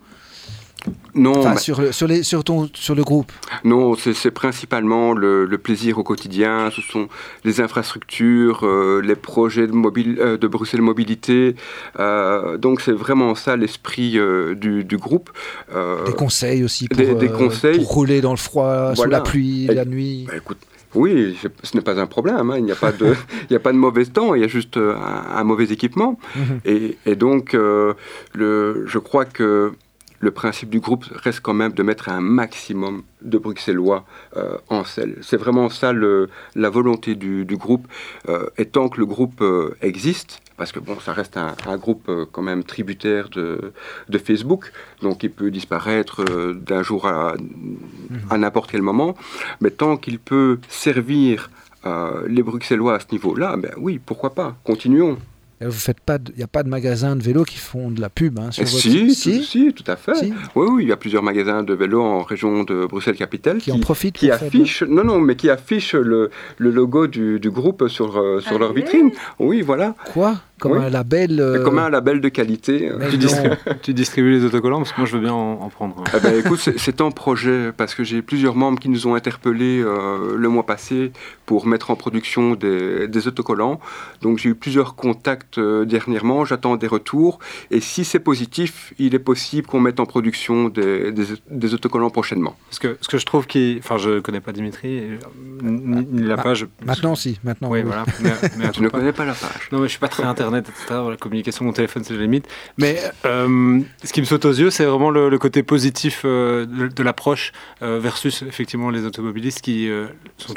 Non. sur, le, sur, les, sur, ton, sur le groupe Non, c'est principalement le, plaisir au quotidien, ce sont les infrastructures, euh, les projets de, mobile, euh, de Bruxelles Mobilité. Euh, donc c'est vraiment ça l'esprit du, du, groupe. des conseils aussi pour, des, conseils. pour rouler dans le froid, sous la pluie, la nuit bah, écoute, oui, ce n'est pas un problème. Hein. Il n'y a, pas de, il a pas de mauvais temps, il y a juste un, mauvais équipement. Mhm. et, et, donc, le, je crois que le principe du groupe reste quand même de mettre un maximum de bruxellois euh, en selle. C'est vraiment ça la volonté du, groupe. Euh, et tant que le groupe euh, existe, parce que bon, ça reste un, groupe quand même tributaire de, Facebook, donc il peut disparaître d'un jour à, à n'importe quel moment, mais tant qu'il peut servir les Bruxellois à ce niveau-là, ben oui, pourquoi pas, continuons. Vous faites pas, il n'y a pas de magasins de vélos qui font de la pub hein, sur votre... si, si, si, tout à fait. Oui, oui, il y a plusieurs magasins de vélos en région de Bruxelles-Capitale qui, en profitent, qui affichent, non, non, mais qui affichent le, le logo du, du, groupe sur, euh, sur ah leur vitrine. Oui, voilà. Quoi? Comme un label. Euh, comme un label de qualité. Tu, distribues, les autocollants parce que moi je veux bien en, prendre. Eh ben, écoute, c'est en projet parce que j'ai plusieurs membres qui nous ont interpellés euh, le mois passé pour mettre en production des, des autocollants. Donc j'ai eu plusieurs contacts euh, dernièrement, j'attends des retours et si c'est positif, il est possible qu'on mette en production des, des, autocollants prochainement. Parce que ce que je trouve qui, enfin je connais pas Dimitri, ni, la page. Maintenant si, maintenant. Oui, voilà. Mais, tu ne connais pas la page. Non mais je suis pas très intéressé la communication, mon téléphone, c'est la limite. Mais euh, ce qui me saute aux yeux, c'est vraiment le, côté positif euh, de, l'approche euh, versus effectivement les automobilistes qui sont,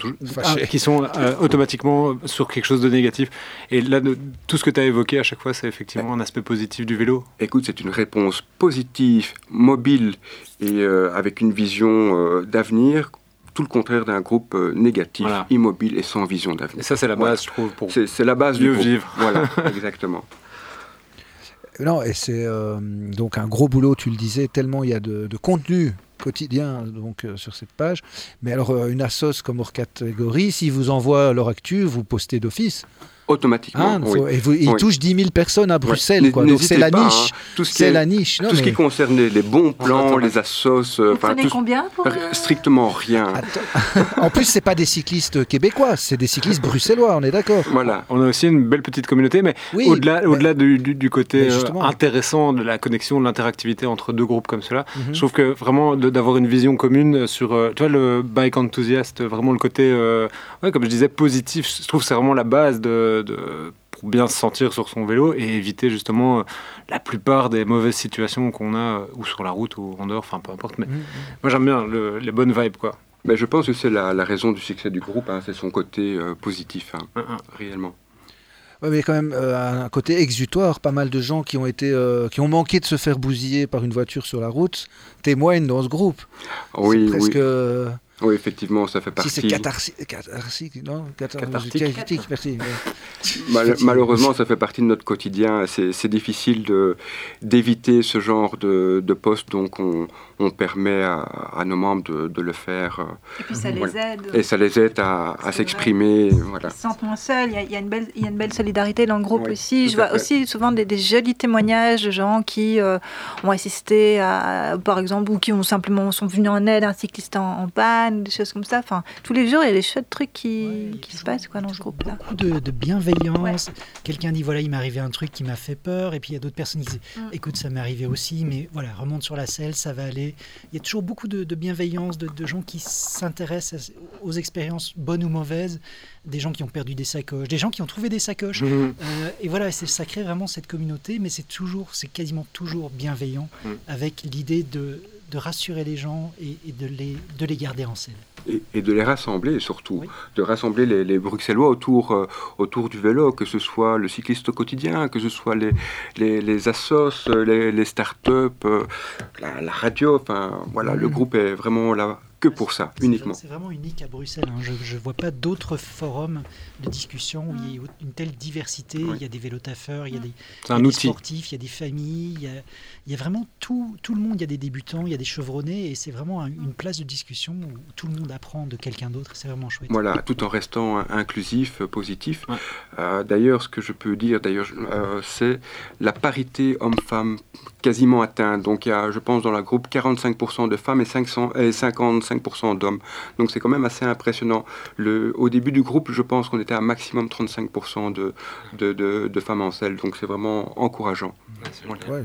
qui sont automatiquement sur quelque chose de négatif. Et là, tout ce que tu as évoqué à chaque fois, c'est effectivement un aspect positif du vélo. Écoute, c'est une réponse positive, mobile et avec une vision d'avenir tout le contraire d'un groupe euh, négatif, immobile et sans vision d'avenir. Et ça, c'est la base, je trouve, pour c'est, la base mieux du vivre. Voilà, exactement. Non, et c'est euh, donc un gros boulot, tu le disais, tellement il y a de, contenu quotidien donc euh, sur cette page. Mais alors, une assos comme hors catégorie, si vous envoie leur actu, vous postez d'office automatiquement. Ah, et il touche 10 000 personnes à Bruxelles, quoi. donc c'est la, niche. Hein. C'est la niche. tout ce qui concerne les, bons plans, les assos. Euh, Vous prenez combien pour Strictement rien. en plus, c'est pas des cyclistes québécois, c'est des cyclistes bruxellois, on est d'accord. Voilà. On a aussi une belle petite communauté, mais au-delà au -delà du, côté euh, intéressant de la connexion, de l'interactivité entre deux groupes comme cela, mhm. je trouve que vraiment d'avoir une vision commune sur, euh, tu vois, le bike enthousiaste, vraiment le côté, comme je disais, positif, je trouve que c'est vraiment la base de pour bien se sentir sur son vélo et éviter justement euh, la plupart des mauvaises situations qu'on a euh, ou sur la route ou en dehors, enfin peu importe. Mais mmh, mmh. moi j'aime bien les bonnes vibes quoi. Mais je pense que c'est la, raison du succès du groupe, hein, c'est son côté euh, positif, hein, mmh, réellement. Oui, mais quand même un côté exutoire. Pas mal de gens qui ont été, qui ont manqué de se faire bousiller par une voiture sur la route témoignent dans ce groupe. Oui, presque... oui. Oui, effectivement, ça fait partie. Si c'est catharsique, non? Cathartique, merci. malheureusement, ça fait partie de notre quotidien. C'est difficile d'éviter ce genre de, de poste, donc on, on permet à, nos membres de, le faire. Euh, et puis ça les aide. Et ça les aide à, s'exprimer. Voilà. Ils se sentent moins seuls. Il y, a, une belle, il y a une belle solidarité dans le groupe aussi. Je vois aussi souvent des, jolis témoignages de gens qui euh, ont assisté à, par exemple, ou qui ont simplement sont venus en aide à un cycliste en, panne des choses comme ça. Enfin, tous les jours, il y a des chouettes trucs qui, qui se passent quoi, dans ce groupe-là. Beaucoup de, de bienveillance. Quelqu'un dit voilà, il m'est arrivé un truc qui m'a fait peur. Et puis il y a d'autres personnes qui disent Mm. écoute, ça m'est arrivé aussi, mais voilà, remonte sur la selle, ça va aller. Il y a toujours beaucoup de, de bienveillance, de, de gens qui s'intéressent aux expériences bonnes ou mauvaises, des gens qui ont perdu des sacoches, des gens qui ont trouvé des sacoches. Mhm. Euh, et voilà, c'est ça crée vraiment cette communauté, mais c'est toujours, c'est quasiment toujours bienveillant, Mm. avec l'idée de, de rassurer les gens et, et de, les, de les garder en selle. et, et de les rassembler surtout, Oui. de rassembler les, les Bruxellois autour, euh, autour du vélo, que ce soit le cycliste au quotidien, que ce soit les, les, les assos, euh, les, les start-up, euh, la, la radio, enfin voilà, le groupe est vraiment là que pour ça, uniquement. C'est vraiment unique à Bruxelles. hein. Je ne vois pas d'autres forums de discussion où il y a une telle diversité. Oui. Il y a des vélotaffeurs, il y a des, C'est il y a des sportifs, il y a des familles, il y a, il y a vraiment tout, tout le monde. Il y a des débutants, il y a des chevronnés et c'est vraiment un- une place de discussion où tout le monde apprend de quelqu'un d'autre. C'est vraiment chouette. Voilà, tout en restant euh, inclusif, euh, positif. Ouais. Euh, d'ailleurs, ce que je peux dire, d'ailleurs, euh, c'est la parité homme-femme quasiment atteinte. Donc, il y a, je pense, dans la groupe 45% de femmes et, 500, et 55% d'hommes. Donc, c'est quand même assez impressionnant. Le, au début du groupe, je pense qu'on était à maximum 35% de, de, de, de femmes en selle. Donc, c'est vraiment encourageant. Voilà. Ouais.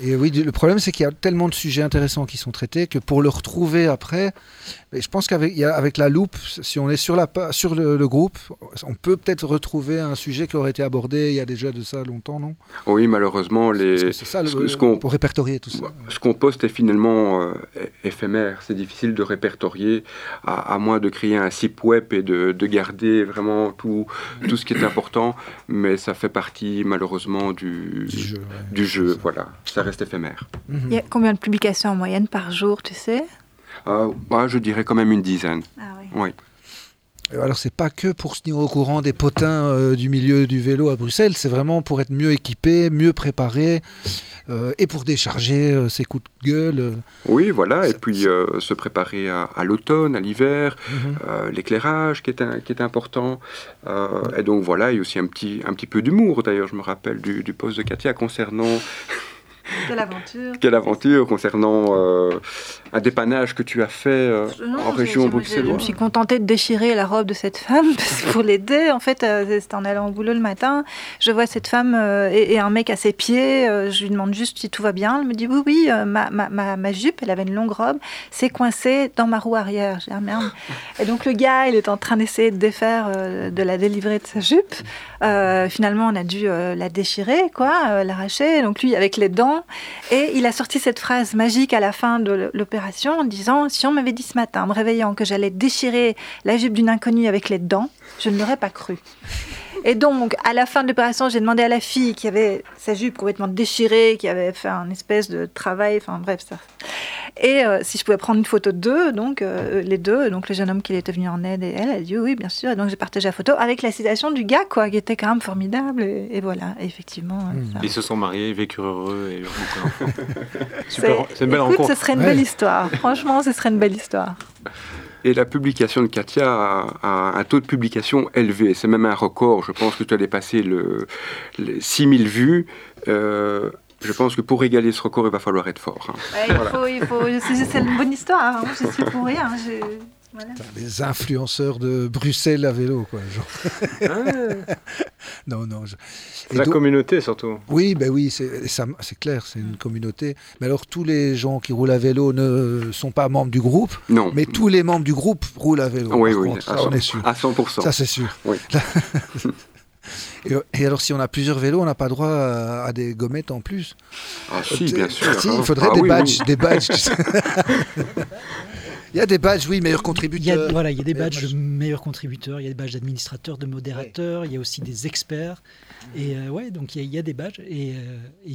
Et oui, le problème, c'est qu'il y a tellement de sujets intéressants qui sont traités que pour le retrouver après, je pense qu'avec avec la loupe, si on est sur, la, pa- sur le, le groupe, on peut peut-être retrouver un sujet qui aurait été abordé il y a déjà de ça longtemps, non? Oui, malheureusement, les, C'est ça, le, ce qu'on- pour répertorier tout ça. Ce qu'on poste est finalement euh, éphémère. C'est difficile de répertorier, à, à moins de créer un site web et de, de garder vraiment tout, tout ce qui est important. Mais ça fait partie malheureusement du, Du jeu, ouais. du jeu. Voilà, ça reste éphémère. Mhm. Il y a combien de publications en moyenne par jour, tu sais? Euh, moi, je dirais quand même une dizaine. Ah oui. Oui. Alors, c'est pas que pour se tenir au courant des potins euh, du milieu du vélo à Bruxelles, c'est vraiment pour être mieux équipé, mieux préparé euh, et pour décharger euh, ses coups de gueule. euh. Oui, voilà. Et puis euh, se préparer à, l'automne, à l'hiver, Mhm. euh, l'éclairage qui est, un- qui est important. Euh, et donc voilà, il y a aussi un petit, un petit peu d'humour. D'ailleurs, je me rappelle du, du poste de Katia concernant Quelle aventure Quelle aventure concernant euh, un dépannage que tu as fait euh, Non, en région j'ai- Je bruxelloise me suis contentée de déchirer la robe de cette femme parce que pour l'aider. En fait, euh, c'était en allant au boulot le matin. Je vois cette femme euh, et, et un mec à ses pieds. je lui demande juste si tout va bien. Elle me dit oui, oui, ma, ma, ma, ma jupe, elle avait une longue robe, s'est coincée dans ma roue arrière. J'ai ah merde. Et donc le gars, il est en train d'essayer de défaire, de la délivrer de sa jupe. Euh, finalement, on a dû la déchirer, quoi, l'arracher. Donc lui, avec les dents. Et il a sorti cette phrase magique à la fin de l'opération en disant Si on m'avait dit ce matin, en me réveillant, que j'allais déchirer la jupe d'une inconnue avec les dents, je ne l'aurais pas cru. Et donc, à la fin de l'opération, j'ai demandé à la fille qui avait sa jupe complètement déchirée, qui avait fait un espèce de travail, enfin bref, ça. Et euh, si je pouvais prendre une photo d'eux, donc euh, les deux, donc le jeune homme qui était venu en aide et elle, elle a dit oui, bien sûr. Et donc j'ai partagé la photo avec la citation du gars, quoi, qui était quand même formidable. Et, et voilà, et effectivement. Mmh. ça- Ils se sont mariés, vécurent heureux et c'est une belle Écoute, rencontre. ce serait une Ouais. belle histoire. Franchement, ce serait une belle histoire. Et la publication de Katia a, a un taux de publication élevé. C'est même un record. Je pense que tu as dépassé le, les 6000 vues. Euh, je pense que pour égaler ce record, il va falloir être fort. hein. il faut, il faut, c'est une bonne histoire. hein. Je suis pour rien. j'ai- voilà. Les influenceurs de Bruxelles à vélo, quoi. genre. non, non. je- La donc- communauté surtout. Oui, ben oui, c'est clair, c'est une communauté. Mais alors, tous les gens qui roulent à vélo ne sont pas membres du groupe, Non. mais tous les membres du groupe roulent à vélo. oui, oui, contre. à, ça, on 100%, est sûr. à 100%. Ça, c'est sûr. Oui. et, et alors, si on a plusieurs vélos, on n'a pas droit à, à des gommettes en plus. Ah si, bien sûr. Si, hein. il faudrait Ah des, oui, badges, oui. des badges. tu sais. Il y a des badges, oui, meilleurs contributeurs. voilà, il y a des badges de meilleurs contributeurs, il y a des badges d'administrateurs, de modérateurs, il y a aussi des experts. Et euh, ouais, donc il y, a- des badges. Et, euh, et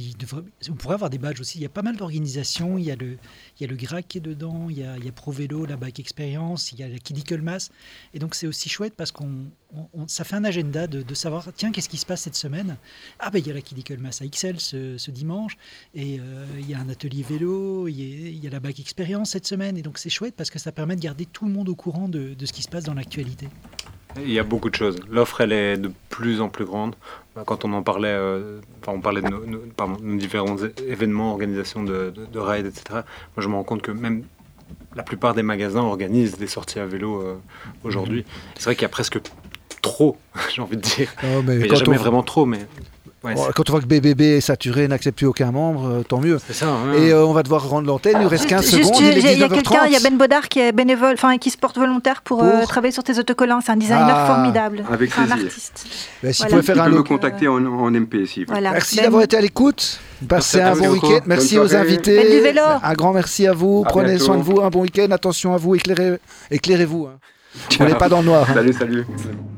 on pourrait avoir des badges aussi. Il y a pas mal d'organisations. Il y a le, y a le GRAC qui est dedans, il y a, y a Pro Vélo, la Bike Experience, il y a la Kidical Mass. Et donc c'est aussi chouette parce qu'on on- on- ça fait un agenda de, savoir tiens, qu'est-ce qui se passe cette semaine Ah ben il y a la Kidical Mass à XL ce, ce dimanche. Et euh, il y a un atelier vélo, il y a, il y a la Bike Experience cette semaine. Et donc c'est chouette parce que ça permet de garder tout le monde au courant de, de ce qui se passe dans l'actualité. Il y a beaucoup de choses. L'offre, elle est de plus en plus grande. Quand on en parlait, euh, enfin, on parlait de nos, nos- pardon, nos différents événements, organisations de, de, de rides, etc. Moi, je me rends compte que même la plupart des magasins organisent des sorties à vélo aujourd'hui. C'est vrai qu'il y a presque trop, j'ai envie de dire. Non, mais Mais il n'y quand a jamais on- vraiment trop, mais. Ouais, Quand on voit que BBB est saturé, n'accepte plus aucun membre, euh, tant mieux. ça. hein. Et euh, on va devoir rendre l'antenne, il nous reste 15 Juste, secondes, il il y a- quelqu'un, il y a 19h30. Ben Bodard qui est bénévole, enfin qui se porte volontaire pour, euh, travailler sur tes autocollants. C'est un designer Ah, formidable. avec C'est un artiste. Ben, S'il Voilà. Il faire un me contacter en, en MP si. Voilà. Merci Ben- d'avoir été à l'écoute. Passez un vous, bon week-end. Merci aux invités. Vélo. Un grand merci à vous. À Prenez bientôt. soin de vous. Un bon week-end. Attention à vous. Éclairez- Éclairez-vous. hein. On n'est pas dans le noir. hein. Salut, salut.